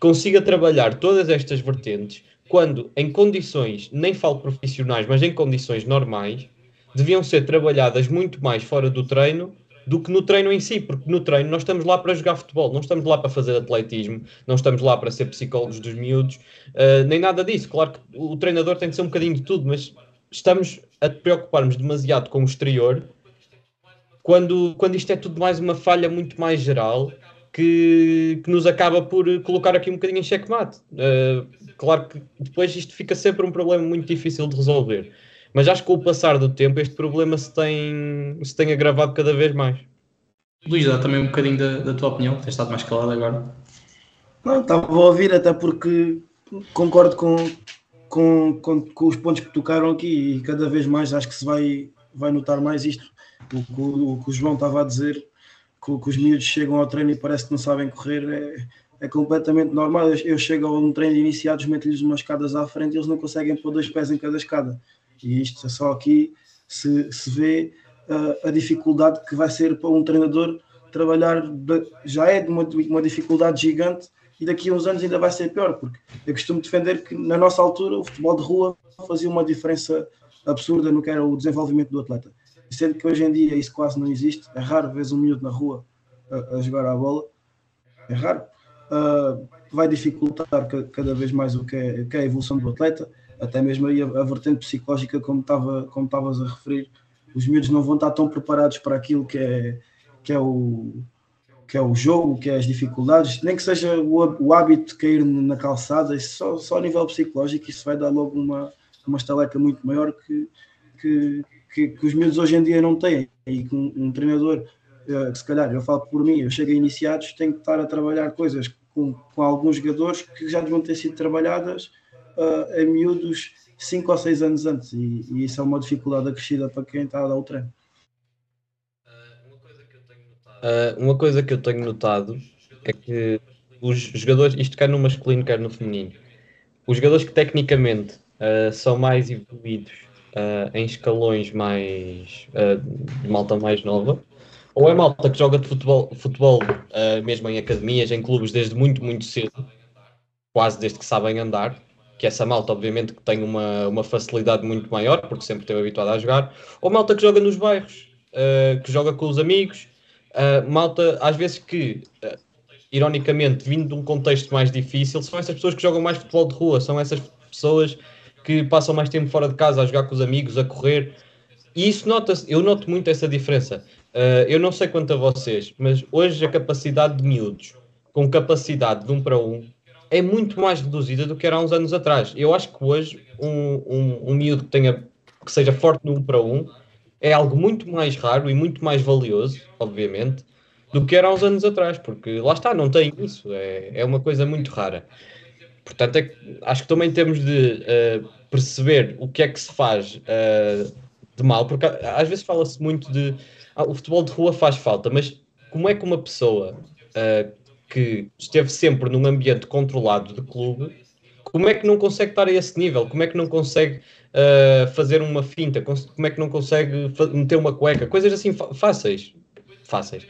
consiga trabalhar todas estas vertentes quando em condições, nem falo profissionais, mas em condições normais, deviam ser trabalhadas muito mais fora do treino do que no treino em si, porque no treino nós estamos lá para jogar futebol, não estamos lá para fazer atletismo, não estamos lá para ser psicólogos dos miúdos, uh, nem nada disso. Claro que o treinador tem de ser um bocadinho de tudo, mas estamos a preocuparmos demasiado com o exterior quando, quando isto é tudo mais uma falha muito mais geral que, que nos acaba por colocar aqui um bocadinho em checkmate. Uh, claro que depois isto fica sempre um problema muito difícil de resolver. Mas acho que com o passar do tempo este problema se tem, se tem agravado cada vez mais. Luís, dá também um bocadinho da, da tua opinião, tens estado mais calado agora. Não, estava a ouvir até porque concordo com, com, com, com, os pontos que tocaram aqui e cada vez mais acho que se vai, vai notar mais isto. O, o, o que o João estava a dizer que, que, os miúdos chegam ao treino e parece que não sabem correr, é, é completamente normal. Eu, eu, chego a um treino de iniciados, meto-lhes umas escadas à frente e eles não conseguem pôr dois pés em cada escada. E isto é só aqui se, se vê uh, a dificuldade que vai ser para um treinador trabalhar, já é de uma, uma dificuldade gigante e daqui a uns anos ainda vai ser pior, porque eu costumo defender que na nossa altura o futebol de rua fazia uma diferença absurda no que era o desenvolvimento do atleta sendo que hoje em dia isso quase não existe, é raro ver um miúdo na rua a, a jogar a bola, é raro. Uh, vai dificultar cada vez mais o que, é, que é, a evolução do atleta, até mesmo aí a, a vertente psicológica, como estava como estavas a referir, os miúdos não vão estar tão preparados para aquilo que é, que é o que é o jogo, que é as dificuldades, nem que seja o, o hábito de cair na calçada, só, só a nível psicológico, isso vai dar logo uma, uma estaleca muito maior que, que, que, que, os miúdos hoje em dia não têm. E que um, um treinador, uh, se calhar, eu falo por mim, eu chego a iniciados, tenho que estar a trabalhar coisas com, com alguns jogadores que já deviam ter sido trabalhadas uh, em miúdos 5 ou 6 anos antes. E, e, isso é uma dificuldade acrescida para quem está a dar o treino. Uh, uma coisa que eu tenho notado é que os jogadores, isto quer no masculino, quer no feminino, os jogadores que tecnicamente uh, são mais evoluídos uh, em escalões mais uh, de malta mais nova, ou é malta que joga de futebol, futebol uh, mesmo em academias, em clubes desde muito, muito cedo, quase desde que sabem andar, que essa malta obviamente que tem uma, uma facilidade muito maior, porque sempre esteve habituado a jogar, ou malta que joga nos bairros, que joga com os amigos, malta às vezes que ironicamente, vindo de um contexto mais difícil, são essas pessoas que jogam mais futebol de rua, são essas pessoas que passam mais tempo fora de casa a jogar com os amigos, a correr. E isso nota-se, eu noto muito essa diferença. Uh, eu não sei quanto a vocês, mas hoje a capacidade de miúdos com capacidade de um para um é muito mais reduzida do que era há uns anos atrás. Eu acho que hoje um, um, um miúdo que, tenha, que seja forte no um para um é algo muito mais raro e muito mais valioso, obviamente, do que era há uns anos atrás, porque lá está, não tem isso, é, é uma coisa muito rara. Portanto, é, acho que também temos de uh, perceber o que é que se faz uh, de mal, porque às vezes fala-se muito de ah, o futebol de rua faz falta, mas como é que uma pessoa uh, que esteve sempre num ambiente controlado de clube, como é que não consegue estar a esse nível? Como é que não consegue fazer uma finta? Como é que não consegue meter uma cueca? Coisas assim fáceis. Fáceis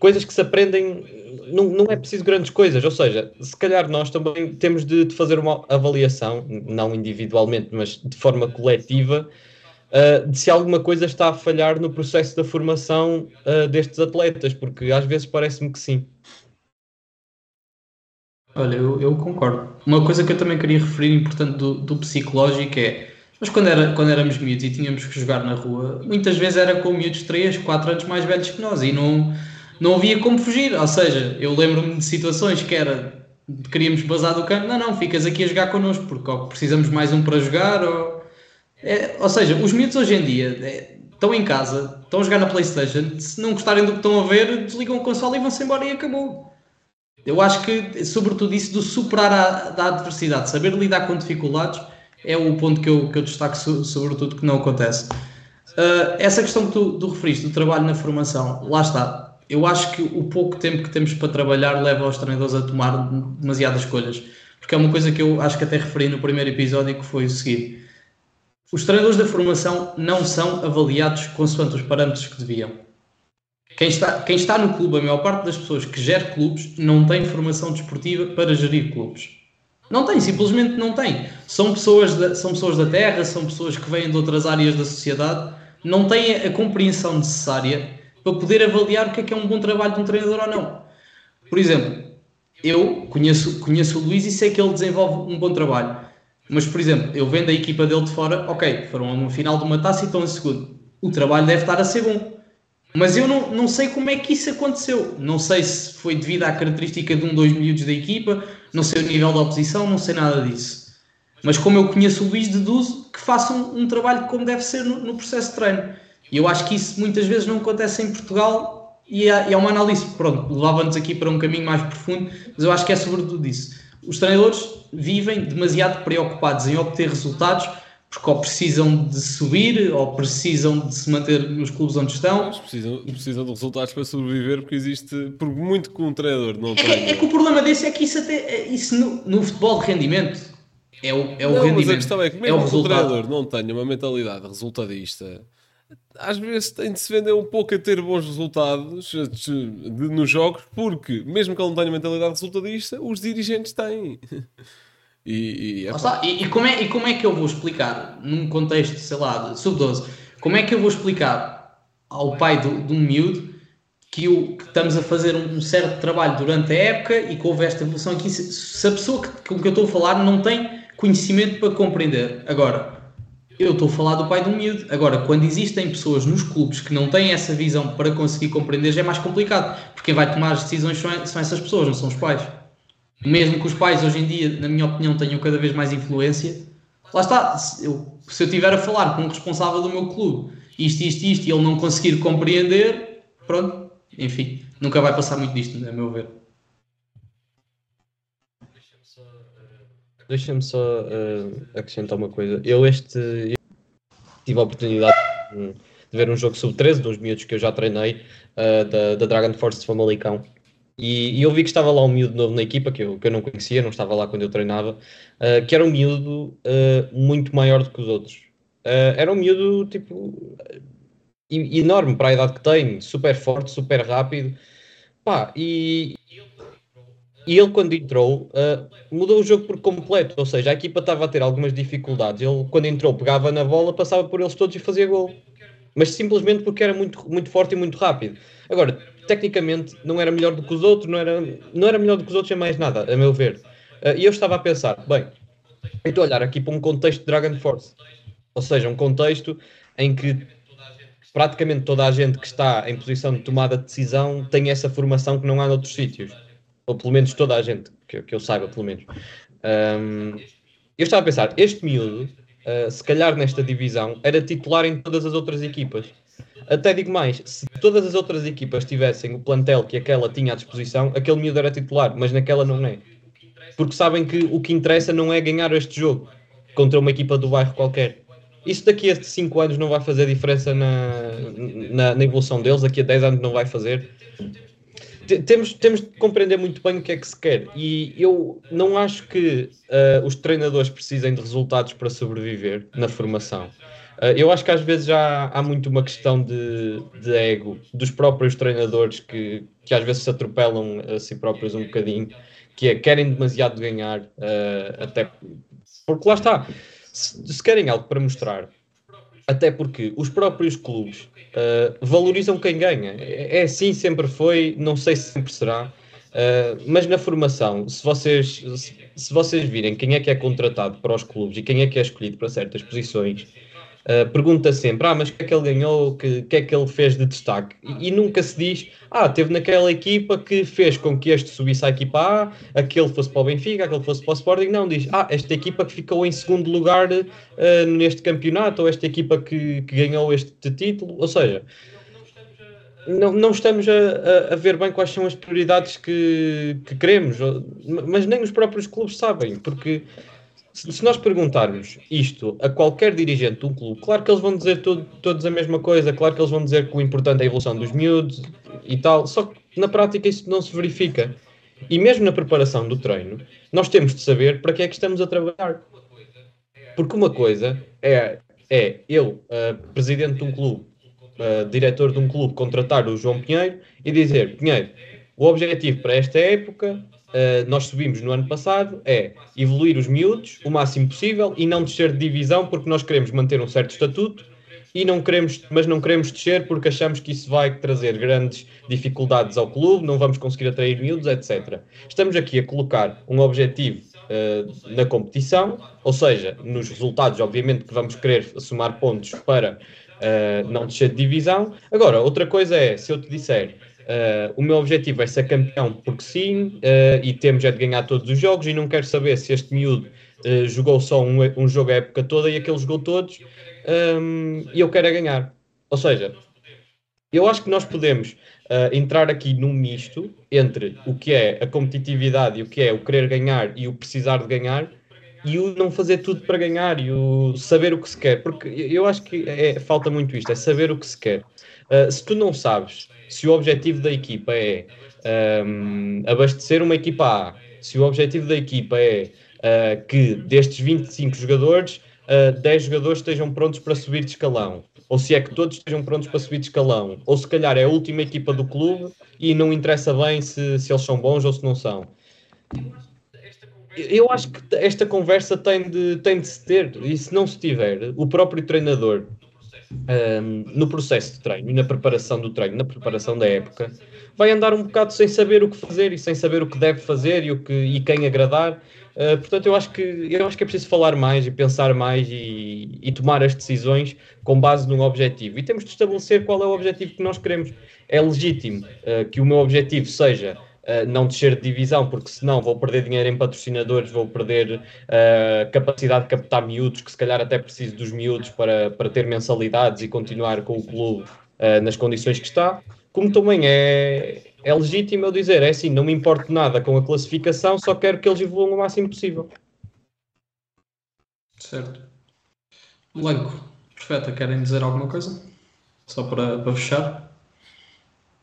coisas que se aprendem, não, não é preciso grandes coisas, ou seja, se calhar nós também temos de, de fazer uma avaliação, não individualmente, mas de forma coletiva, uh, de se alguma coisa está a falhar no processo da formação uh, destes atletas, porque às vezes parece-me que sim. Olha, eu, eu, concordo. Uma coisa que eu também queria referir, importante do, do psicológico, é mas quando, era, quando éramos miúdos e tínhamos que jogar na rua, muitas vezes era com miúdos 3, 4 anos mais velhos que nós e não, não havia como fugir. Ou seja, eu lembro-me de situações que era queríamos basar do campo, não, não, ficas aqui a jogar connosco porque ou precisamos mais um para jogar. Ou, é, ou seja, os miúdos hoje em dia é, estão em casa, estão a jogar na Playstation, se não gostarem do que estão a ver, desligam o console e vão-se embora e acabou. Eu acho que, sobretudo, isso do superar a da adversidade, saber lidar com dificuldades, é o ponto que eu, que eu destaco, sobretudo, que não acontece. Uh, essa questão que tu, tu referiste, do trabalho na formação, lá está. Eu acho que o pouco tempo que temos para trabalhar leva os treinadores a tomar demasiadas escolhas. Porque é uma coisa que eu acho que até referi no primeiro episódio, que foi o seguinte: os treinadores da formação não são avaliados consoante os parâmetros que deviam. Quem está, quem está no clube, a maior parte das pessoas que gera clubes, não tem formação desportiva para gerir clubes. Não tem, simplesmente não tem. São pessoas, são pessoas da terra, são pessoas que vêm de outras áreas da sociedade, não têm a compreensão necessária para poder avaliar o que é que é um bom trabalho de um treinador ou não. Por exemplo, eu conheço, conheço o Luís e sei que ele desenvolve um bom trabalho. Mas, por exemplo, eu vendo a equipa dele de fora, ok, foram a uma final de uma taça e estão em segundo. O trabalho deve estar a ser bom. Mas eu não, não sei como é que isso aconteceu. Não sei se foi devido à característica de um, dois miúdos da equipa, não sei o nível da oposição, não sei nada disso. Mas como eu conheço o Luís, deduzo que façam um, um trabalho como deve ser no, no, processo de treino. E eu acho que isso muitas vezes não acontece em Portugal e é, é uma análise, pronto, levava-nos aqui para um caminho mais profundo, mas eu acho que é sobretudo isso. Os treinadores vivem demasiado preocupados em obter resultados porque ou precisam de subir ou precisam de se manter nos clubes onde estão. Mas precisam, precisam de resultados para sobreviver porque existe, por muito que um treinador não é, tenha. É, que o problema desse é que isso, até, isso no, no futebol de rendimento é o, é o não, rendimento. Mas a questão é que mesmo é que o treinador não tenha uma mentalidade resultadista, às vezes tem de se vender um pouco a ter bons resultados nos jogos, porque mesmo que ele não tenha mentalidade resultadista, os dirigentes têm. E, e, é e, e, como é, e como é que eu vou explicar, num contexto, sei lá, de sub-12, como é que eu vou explicar ao pai do, de um miúdo que, que estamos a fazer um certo trabalho durante a época e que houve esta evolução aqui, se, se a pessoa que, com que eu estou a falar não tem conhecimento para compreender. Agora, eu estou a falar do pai um miúdo. Agora, quando existem pessoas nos clubes que não têm essa visão para conseguir compreender, já é mais complicado, porque quem vai tomar as decisões são, essas pessoas, não são os pais mesmo que os pais hoje em dia, na minha opinião, tenham cada vez mais influência, lá está, se eu, se eu estiver a falar com um responsável do meu clube, isto, isto, isto, e ele não conseguir compreender, pronto, enfim, nunca vai passar muito disto, a meu ver. Deixa-me só uh, acrescentar uma coisa. Eu este eu tive a oportunidade de ver um jogo sub-13 dos miúdos que eu já treinei, uh, da, da Dragon Force de Famalicão. E, e, eu vi que estava lá um miúdo novo na equipa, que eu, que eu não conhecia, não estava lá quando eu treinava, uh, que era um miúdo muito maior do que os outros. Era um miúdo, tipo, enorme para a idade que tem, super forte, super rápido. Pá, e, e ele, quando entrou, mudou o jogo por completo. Ou seja, a equipa estava a ter algumas dificuldades. Ele, quando entrou, pegava na bola, passava por eles todos e fazia gol. Mas simplesmente porque era muito, muito forte e muito rápido. Agora, tecnicamente não era melhor do que os outros, não era, não era melhor do que os outros em mais nada, a meu ver. Uh, e eu estava a pensar, bem, eu estou a olhar aqui para um contexto de Dragon Force, ou seja, um contexto em que praticamente toda a gente que está em posição de tomada de decisão tem essa formação que não há noutros sítios, ou pelo menos toda a gente, que, que eu saiba, pelo menos. Um, eu estava a pensar, este miúdo, uh, se calhar nesta divisão, era titular em todas as outras equipas. Até digo mais, se todas as outras equipas tivessem o plantel que aquela tinha à disposição, aquele miúdo era titular, mas naquela não é. Porque sabem que o que interessa não é ganhar este jogo contra uma equipa do bairro qualquer. Isso daqui a 5 anos não vai fazer diferença na, na, na, evolução deles, daqui a 10 anos não vai fazer. Temos, temos de compreender muito bem o que é que se quer. E eu não acho que uh, os treinadores precisem de resultados para sobreviver na formação. Uh, eu acho que às vezes já há muito uma questão de, de ego dos próprios treinadores que, que às vezes se atropelam a si próprios um bocadinho, que é querem demasiado ganhar, uh, até porque lá está, se, se, querem algo para mostrar, até porque os próprios clubes uh, valorizam quem ganha. É, é assim, sempre foi, não sei se sempre será. Uh, mas na formação, se vocês, se, se, vocês virem quem é que é contratado para os clubes e quem é que é escolhido para certas posições, Uh, pergunta sempre, ah, mas o que é que ele ganhou, o que, que, é que ele fez de destaque? E, e, nunca se diz, ah, teve naquela equipa que fez com que este subisse à equipa A, aquele fosse para o Benfica, aquele fosse para o Sporting. Não, diz, ah, esta equipa que ficou em segundo lugar uh, neste campeonato, ou esta equipa que, que, ganhou este título. Ou seja, não, não estamos a, a, a, ver bem quais são as prioridades que, que queremos, mas nem os próprios clubes sabem, porque se, nós perguntarmos isto a qualquer dirigente de um clube, claro que eles vão dizer todo, todos a mesma coisa, claro que eles vão dizer que o importante é a evolução dos miúdos e tal, só que na prática isso não se verifica. E mesmo na preparação do treino, nós temos de saber para que é que estamos a trabalhar. Porque uma coisa é, é eu, uh, presidente de um clube, uh, diretor de um clube, contratar o João Pinheiro e dizer: Pinheiro, o objetivo para esta época, uh, nós subimos no ano passado, é evoluir os miúdos o máximo possível e não descer de divisão, porque nós queremos manter um certo estatuto e não queremos, mas não queremos descer porque achamos que isso vai trazer grandes dificuldades ao clube, não vamos conseguir atrair miúdos, etc. Estamos aqui a colocar um objetivo uh, na competição, ou seja, nos resultados, obviamente, que vamos querer somar pontos para uh, não descer de divisão. Agora, outra coisa é, se eu te disser, uh, o meu objetivo é ser campeão porque sim, uh, e temos é de ganhar todos os jogos, e não quero saber se este miúdo jogou só um, um, jogo a época toda e aquele jogou todos, um, e eu quero é ganhar. Ou seja, eu acho que nós podemos entrar aqui num misto entre o que é a competitividade e o que é o querer ganhar e o precisar de ganhar, e o não fazer tudo para ganhar e o saber o que se quer, porque eu acho que é, falta muito isto, é saber o que se quer. Uh, se tu não sabes se o objetivo da equipa é um, abastecer uma equipa A, se o objetivo da equipa é uh, que destes 25 jogadores, uh, ah, 10 jogadores estejam prontos para subir de escalão, ou se é que todos estejam prontos para subir de escalão, ou se calhar é a última equipa do clube e não interessa bem se, se eles são bons ou se não são. Eu acho que esta conversa tem de, tem de se ter, e se não se tiver, o próprio treinador um, no processo de treino e na preparação do treino, na preparação da época, vai andar um bocado sem saber o que fazer e sem saber o que deve fazer e, o que, e quem agradar. Uh, portanto, eu acho, que, eu acho que é preciso falar mais e pensar mais e, e tomar as decisões com base num objetivo. E temos de estabelecer qual é o objetivo que nós queremos. É legítimo uh, que o meu objetivo seja uh, não descer de divisão, porque senão vou perder dinheiro em patrocinadores, vou perder uh, capacidade de captar miúdos, que se calhar até preciso dos miúdos para, para ter mensalidades e continuar com o clube uh, nas condições que está. Como também é, é legítimo eu dizer, é assim, não me importo nada com a classificação, só quero que eles evoluam o máximo possível. Certo. Blanco, perfeita, querem dizer alguma coisa? Só para, para fechar?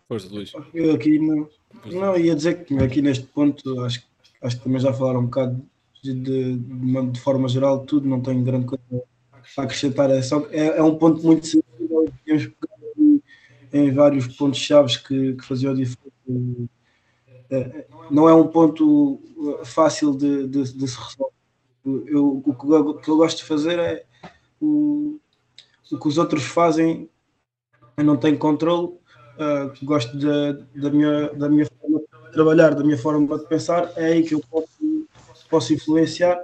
Força, Luís. Eu aqui não, não, ia dizer que aqui neste ponto acho, acho que também já falaram um bocado de, de, de forma geral tudo, não tenho grande coisa a acrescentar. É, só, é, é um ponto muito sensível temos em vários pontos chaves que, que faziam diferença. É, não é um ponto fácil de, de, de se resolver. Eu, o, que eu, o que eu gosto de fazer é o, o que os outros fazem, eu não tenho controle uh, gosto de, da, minha, da minha forma de trabalhar, da minha forma de pensar, é aí que eu posso, posso influenciar,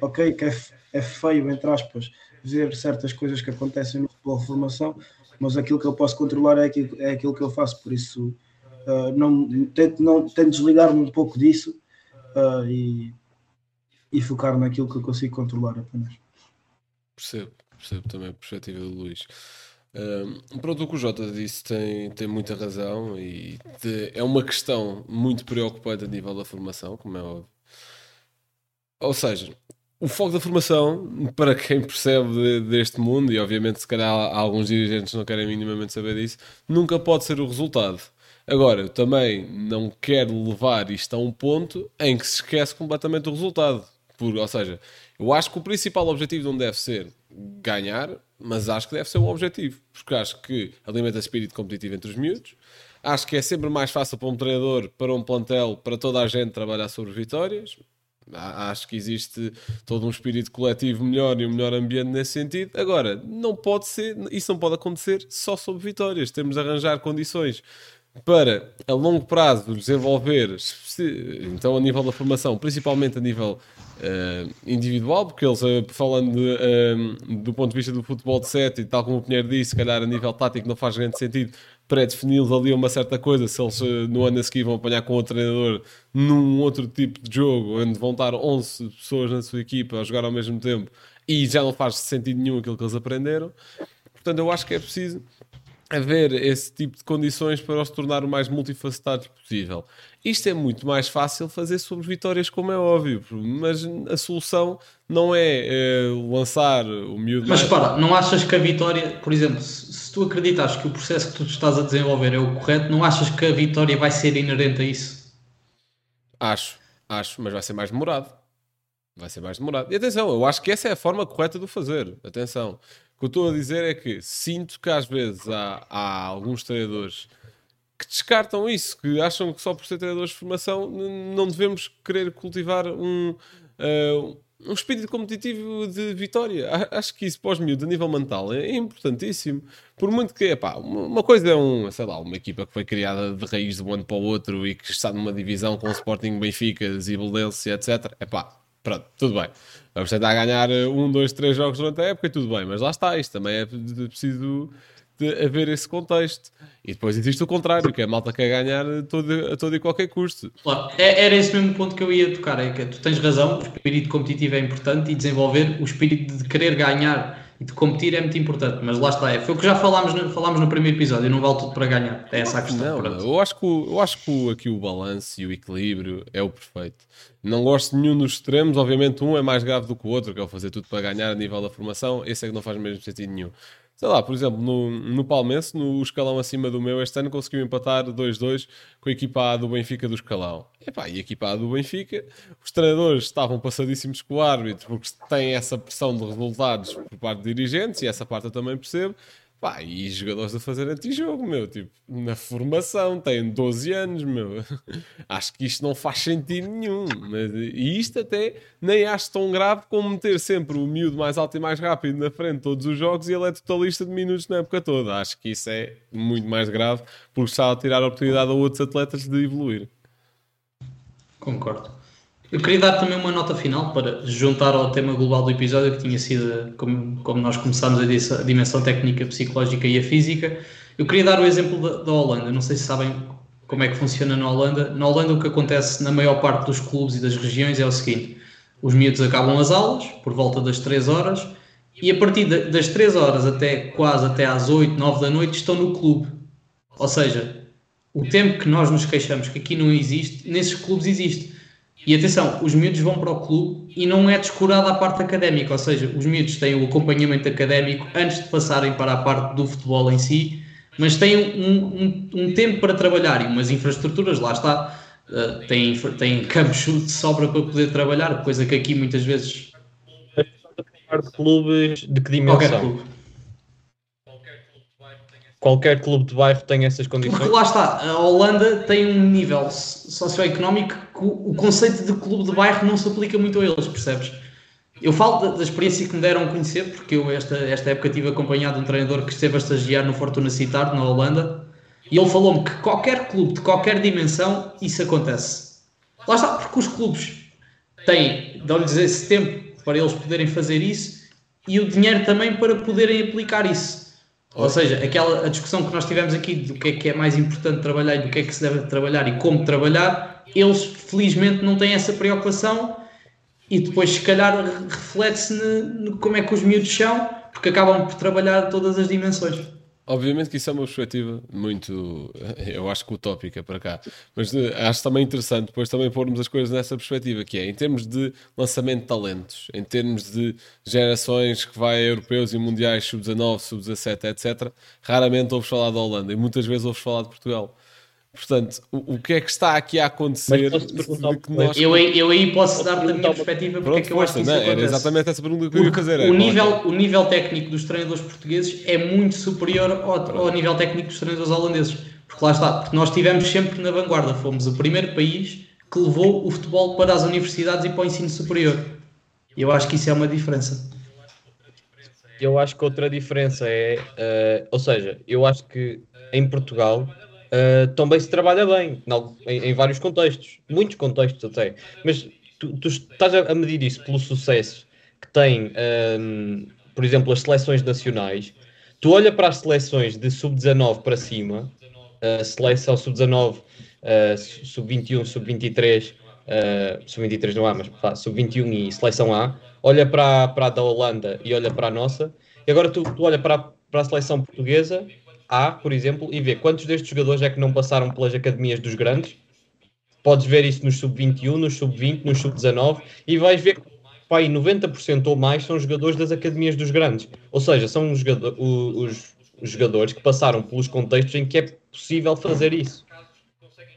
ok? Que é, é feio, entre aspas, ver certas coisas que acontecem no futebol de formação, mas aquilo que eu posso controlar é aquilo, é aquilo que eu faço, por isso uh, não, tento, não, tento desligar-me um pouco disso uh, e, e focar naquilo que eu consigo controlar apenas. Percebo, percebo também a perspectiva do Luís. Um, pronto, o que o Jota disse tem, tem muita razão e de, é uma questão muito preocupante a nível da formação, como é óbvio. Ou seja, o foco da formação, para quem percebe de, deste mundo, e obviamente se calhar alguns dirigentes não querem minimamente saber disso, nunca pode ser o resultado. Agora, eu também não quero levar isto a um ponto em que se esquece completamente o resultado. Por, ou seja, eu acho que o principal objetivo não deve ser ganhar, mas acho que deve ser um objetivo, porque acho que alimenta espírito competitivo entre os miúdos. Acho que é sempre mais fácil para um treinador, para um plantel, para toda a gente trabalhar sobre vitórias. Acho que existe todo um espírito coletivo melhor e um melhor ambiente nesse sentido. Agora, não pode ser, isso não pode acontecer só sobre vitórias. Temos de arranjar condições para a longo prazo desenvolver, então a nível da formação, principalmente a nível uh, individual, porque eles, uh, falando de, uh, do ponto de vista do futebol de sete, e tal como o Pinheiro disse, se calhar a nível tático não faz grande sentido pré-defini-los ali uma certa coisa, se eles no ano a seguir vão apanhar com outro treinador num outro tipo de jogo, onde vão estar 11 pessoas na sua equipa a jogar ao mesmo tempo, e já não faz sentido nenhum aquilo que eles aprenderam. Portanto, eu acho que é preciso haver esse tipo de condições para os tornar o mais multifacetados possível. Isto é muito mais fácil fazer sobre vitórias, como é óbvio, mas a solução não é, é lançar o miúdo. Mas para, não achas que a vitória, por exemplo, se, se, tu acreditas que o processo que tu estás a desenvolver é o correto, não achas que a vitória vai ser inerente a isso? Acho, acho, mas vai ser mais demorado. Vai ser mais demorado. E atenção, eu acho que essa é a forma correta de o fazer. Atenção. O que eu estou a dizer é que sinto que às vezes há, há alguns treinadores que descartam isso, que acham que só por ser treinadores de formação não devemos querer cultivar um, uh, um espírito competitivo de vitória. Acho que isso pós-miúdo, a nível mental, é importantíssimo. Por muito que, pá, uma coisa é um, sei lá, uma equipa que foi criada de raiz de um ano para o outro e que está numa divisão com o Sporting, Benfica, Zibelense, etc. É pá, pronto, tudo bem. Vamos tentar ganhar um, dois, três jogos durante a época e tudo bem, mas lá está, isto também é preciso de haver esse contexto. E depois existe o contrário, que é a malta quer ganhar a todo, a todo e qualquer custo. Claro, é, era esse mesmo ponto que eu ia tocar, é que tu tens razão, o espírito competitivo é importante e desenvolver o espírito de querer ganhar e de competir é muito importante, mas lá está, é, foi o que já falámos no, falámos no primeiro episódio, não vale tudo para ganhar, é essa a questão. Não, eu acho que, eu acho que aqui o balanço e o equilíbrio é o perfeito. Não gosto de nenhum dos extremos, obviamente um é mais grave do que o outro, que é o fazer tudo para ganhar a nível da formação, esse é que não faz mesmo sentido nenhum sei lá, por exemplo, no, no Palmense, no escalão acima do meu, este ano conseguiu empatar 2-2 com a equipa A do Benfica do escalão. Epá, e a equipa A do Benfica, os treinadores estavam passadíssimos com o árbitro porque têm essa pressão de resultados por parte de dirigentes, e essa parte eu também percebo. Pá, e jogadores a fazer antijogo, meu, tipo, na formação, têm 12 anos, meu. Acho que isto não faz sentido nenhum. Mas, e isto até nem acho tão grave como meter sempre o miúdo mais alto e mais rápido na frente de todos os jogos e ele é totalista de minutos na época toda. Acho que isso é muito mais grave porque está a tirar a oportunidade a outros atletas de evoluir. Concordo. Eu queria dar também uma nota final para juntar ao tema global do episódio, que tinha sido, como, como nós começámos, a, dimensão técnica, psicológica e a física. Eu queria dar o exemplo da, da, Holanda. Não sei se sabem como é que funciona na Holanda. Na Holanda, o que acontece na maior parte dos clubes e das regiões é o seguinte: os miúdos acabam as aulas por volta das 3 horas e a partir das 3 horas até quase até às 8, 9 da noite estão no clube. Ou seja, o tempo que nós nos queixamos que aqui não existe, nesses clubes existe. E atenção, os miúdos vão para o clube e não é descurada a parte académica, ou seja, os miúdos têm o acompanhamento académico antes de passarem para a parte do futebol em si, mas têm um, um, um tempo para trabalhar e umas infraestruturas, lá está, uh, têm, têm campos de sobra para poder trabalhar, coisa que aqui muitas vezes. De clubes de que dimensão? Qualquer clube qualquer clube de bairro tem essas condições? Porque lá está, a Holanda tem um nível socioeconómico que o conceito de clube de bairro não se aplica muito a eles, percebes? Eu falo da, experiência que me deram a conhecer, porque eu esta, esta época tive acompanhado um treinador que esteve a estagiar no Fortuna Citar, na Holanda, e ele falou-me que qualquer clube de qualquer dimensão isso acontece. Lá está, porque os clubes têm, dão-lhes esse tempo para eles poderem fazer isso e o dinheiro também para poderem aplicar isso. Ou seja, aquela a discussão que nós tivemos aqui do que é que é mais importante trabalhar e do que é que se deve trabalhar e como trabalhar, eles felizmente não têm essa preocupação e depois se calhar reflete-se como é que os miúdos são, porque acabam por trabalhar todas as dimensões. Obviamente que isso é uma perspectiva muito, eu acho que utópica para cá, mas eh, acho também interessante depois também pormos as coisas nessa perspectiva, que é em termos de lançamento de talentos, em termos de gerações que vai a europeus e mundiais sub-19, sub-17, etc., raramente ouves falar da Holanda e muitas vezes ouves falar de Portugal. Portanto, o, o que é que está aqui a acontecer? Nós... eu, eu aí posso dar da minha perspectiva porque Pronto, é que eu acho que isso não, Era exatamente essa pergunta que eu ia fazer. É, o, nível, o nível técnico dos treinadores portugueses é muito superior ao, ao nível técnico dos treinadores holandeses. Porque lá está, porque nós estivemos sempre na vanguarda. Fomos o primeiro país que levou o futebol para as universidades e para o ensino superior. E eu acho que isso é uma diferença. Eu acho que outra diferença é, uh, ou seja, eu acho que em Portugal uh, também se trabalha bem, em, em, vários contextos, muitos contextos até. Mas tu, tu estás a medir isso pelo sucesso que tem, um, por exemplo, as seleções nacionais. Tu olha para as seleções de sub-19 para cima, seleção sub-19, uh, sub-21, sub-23, uh, sub-23 não há, mas sub-21 e seleção A, olha para, para a da Holanda e olha para a nossa, e agora tu, tu olha para, para a seleção portuguesa A, por exemplo, e vê quantos destes jogadores é que não passaram pelas academias dos grandes. Podes ver isso nos sub-21, nos sub-20, nos sub-19 e vais ver que pai, 90% ou mais são jogadores das academias dos grandes. Ou seja, são os, os, os jogadores que passaram pelos contextos em que é possível fazer isso.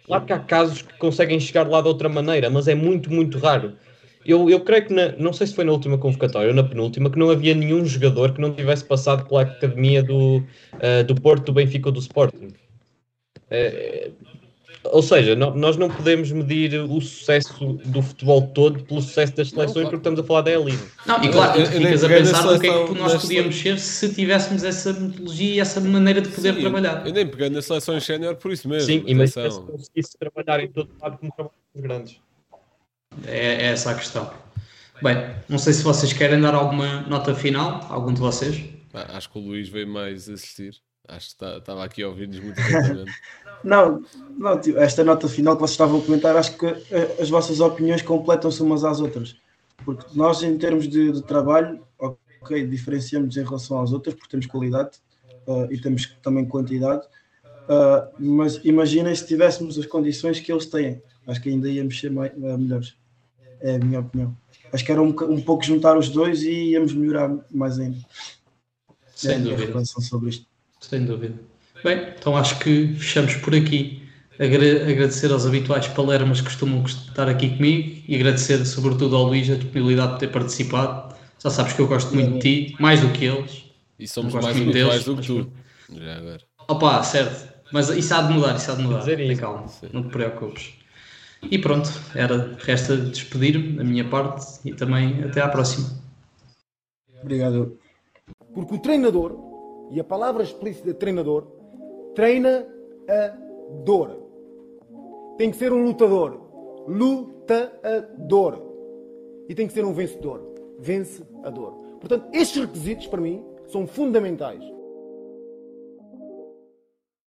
Claro que há casos que conseguem chegar lá de outra maneira, mas é muito, muito raro. Eu, eu creio que, na, não sei se foi na última convocatória ou na penúltima, que não havia nenhum jogador que não tivesse passado pela academia do, uh, do Porto, do Benfica ou do Sporting. É, ou seja, nós não podemos medir o sucesso do futebol todo pelo sucesso das seleções, não, claro. porque estamos a falar da elite. Não, e claro, tu ficas a pensar no que é que nós podíamos ser se tivéssemos essa metodologia e essa maneira de poder Sim, trabalhar. Eu nem peguei nas seleções sénior por isso mesmo. Sim, imagina se conseguisse trabalhar em todo lado como trabalham os grandes. É, é essa a questão. Bem, não sei se vocês querem dar alguma nota final, algum de vocês. Acho que o Luís veio mais assistir. Acho que estava aqui a ouvir-nos muito atentamente. Não, não, esta nota final que vocês estavam a comentar, acho que eh, as vossas opiniões completam-se umas às outras. Porque nós, em termos de, de, trabalho, ok, diferenciamos em relação às outras, porque temos qualidade uh, e temos também quantidade. Uh, mas imaginem se tivéssemos as condições que eles têm. Acho que ainda íamos ser mais, uh, melhores. É a minha opinião. Acho que era um, um pouco juntar os dois e íamos melhorar mais ainda. Sem é dúvida. sobre isto. Sem dúvida. Bem, então acho que fechamos por aqui. Agradecer aos habituais palermas que costumam estar aqui comigo e agradecer sobretudo ao Luís a disponibilidade de ter participado. Já sabes que eu gosto muito de ti, mais do que eles. E somos mais habituais do que tu. Já agora. Opa, certo. Mas isso há de mudar, isso há de mudar. Tem calma, Sim. não te preocupes. E pronto, era, resta despedir-me da minha parte e também até à próxima. Obrigado. Porque o treinador, e a palavra explícita treinador, treina a dor. Tem que ser um lutador. Lutador. E tem que ser um vencedor. Vence a dor. Portanto, estes requisitos, para mim, são fundamentais.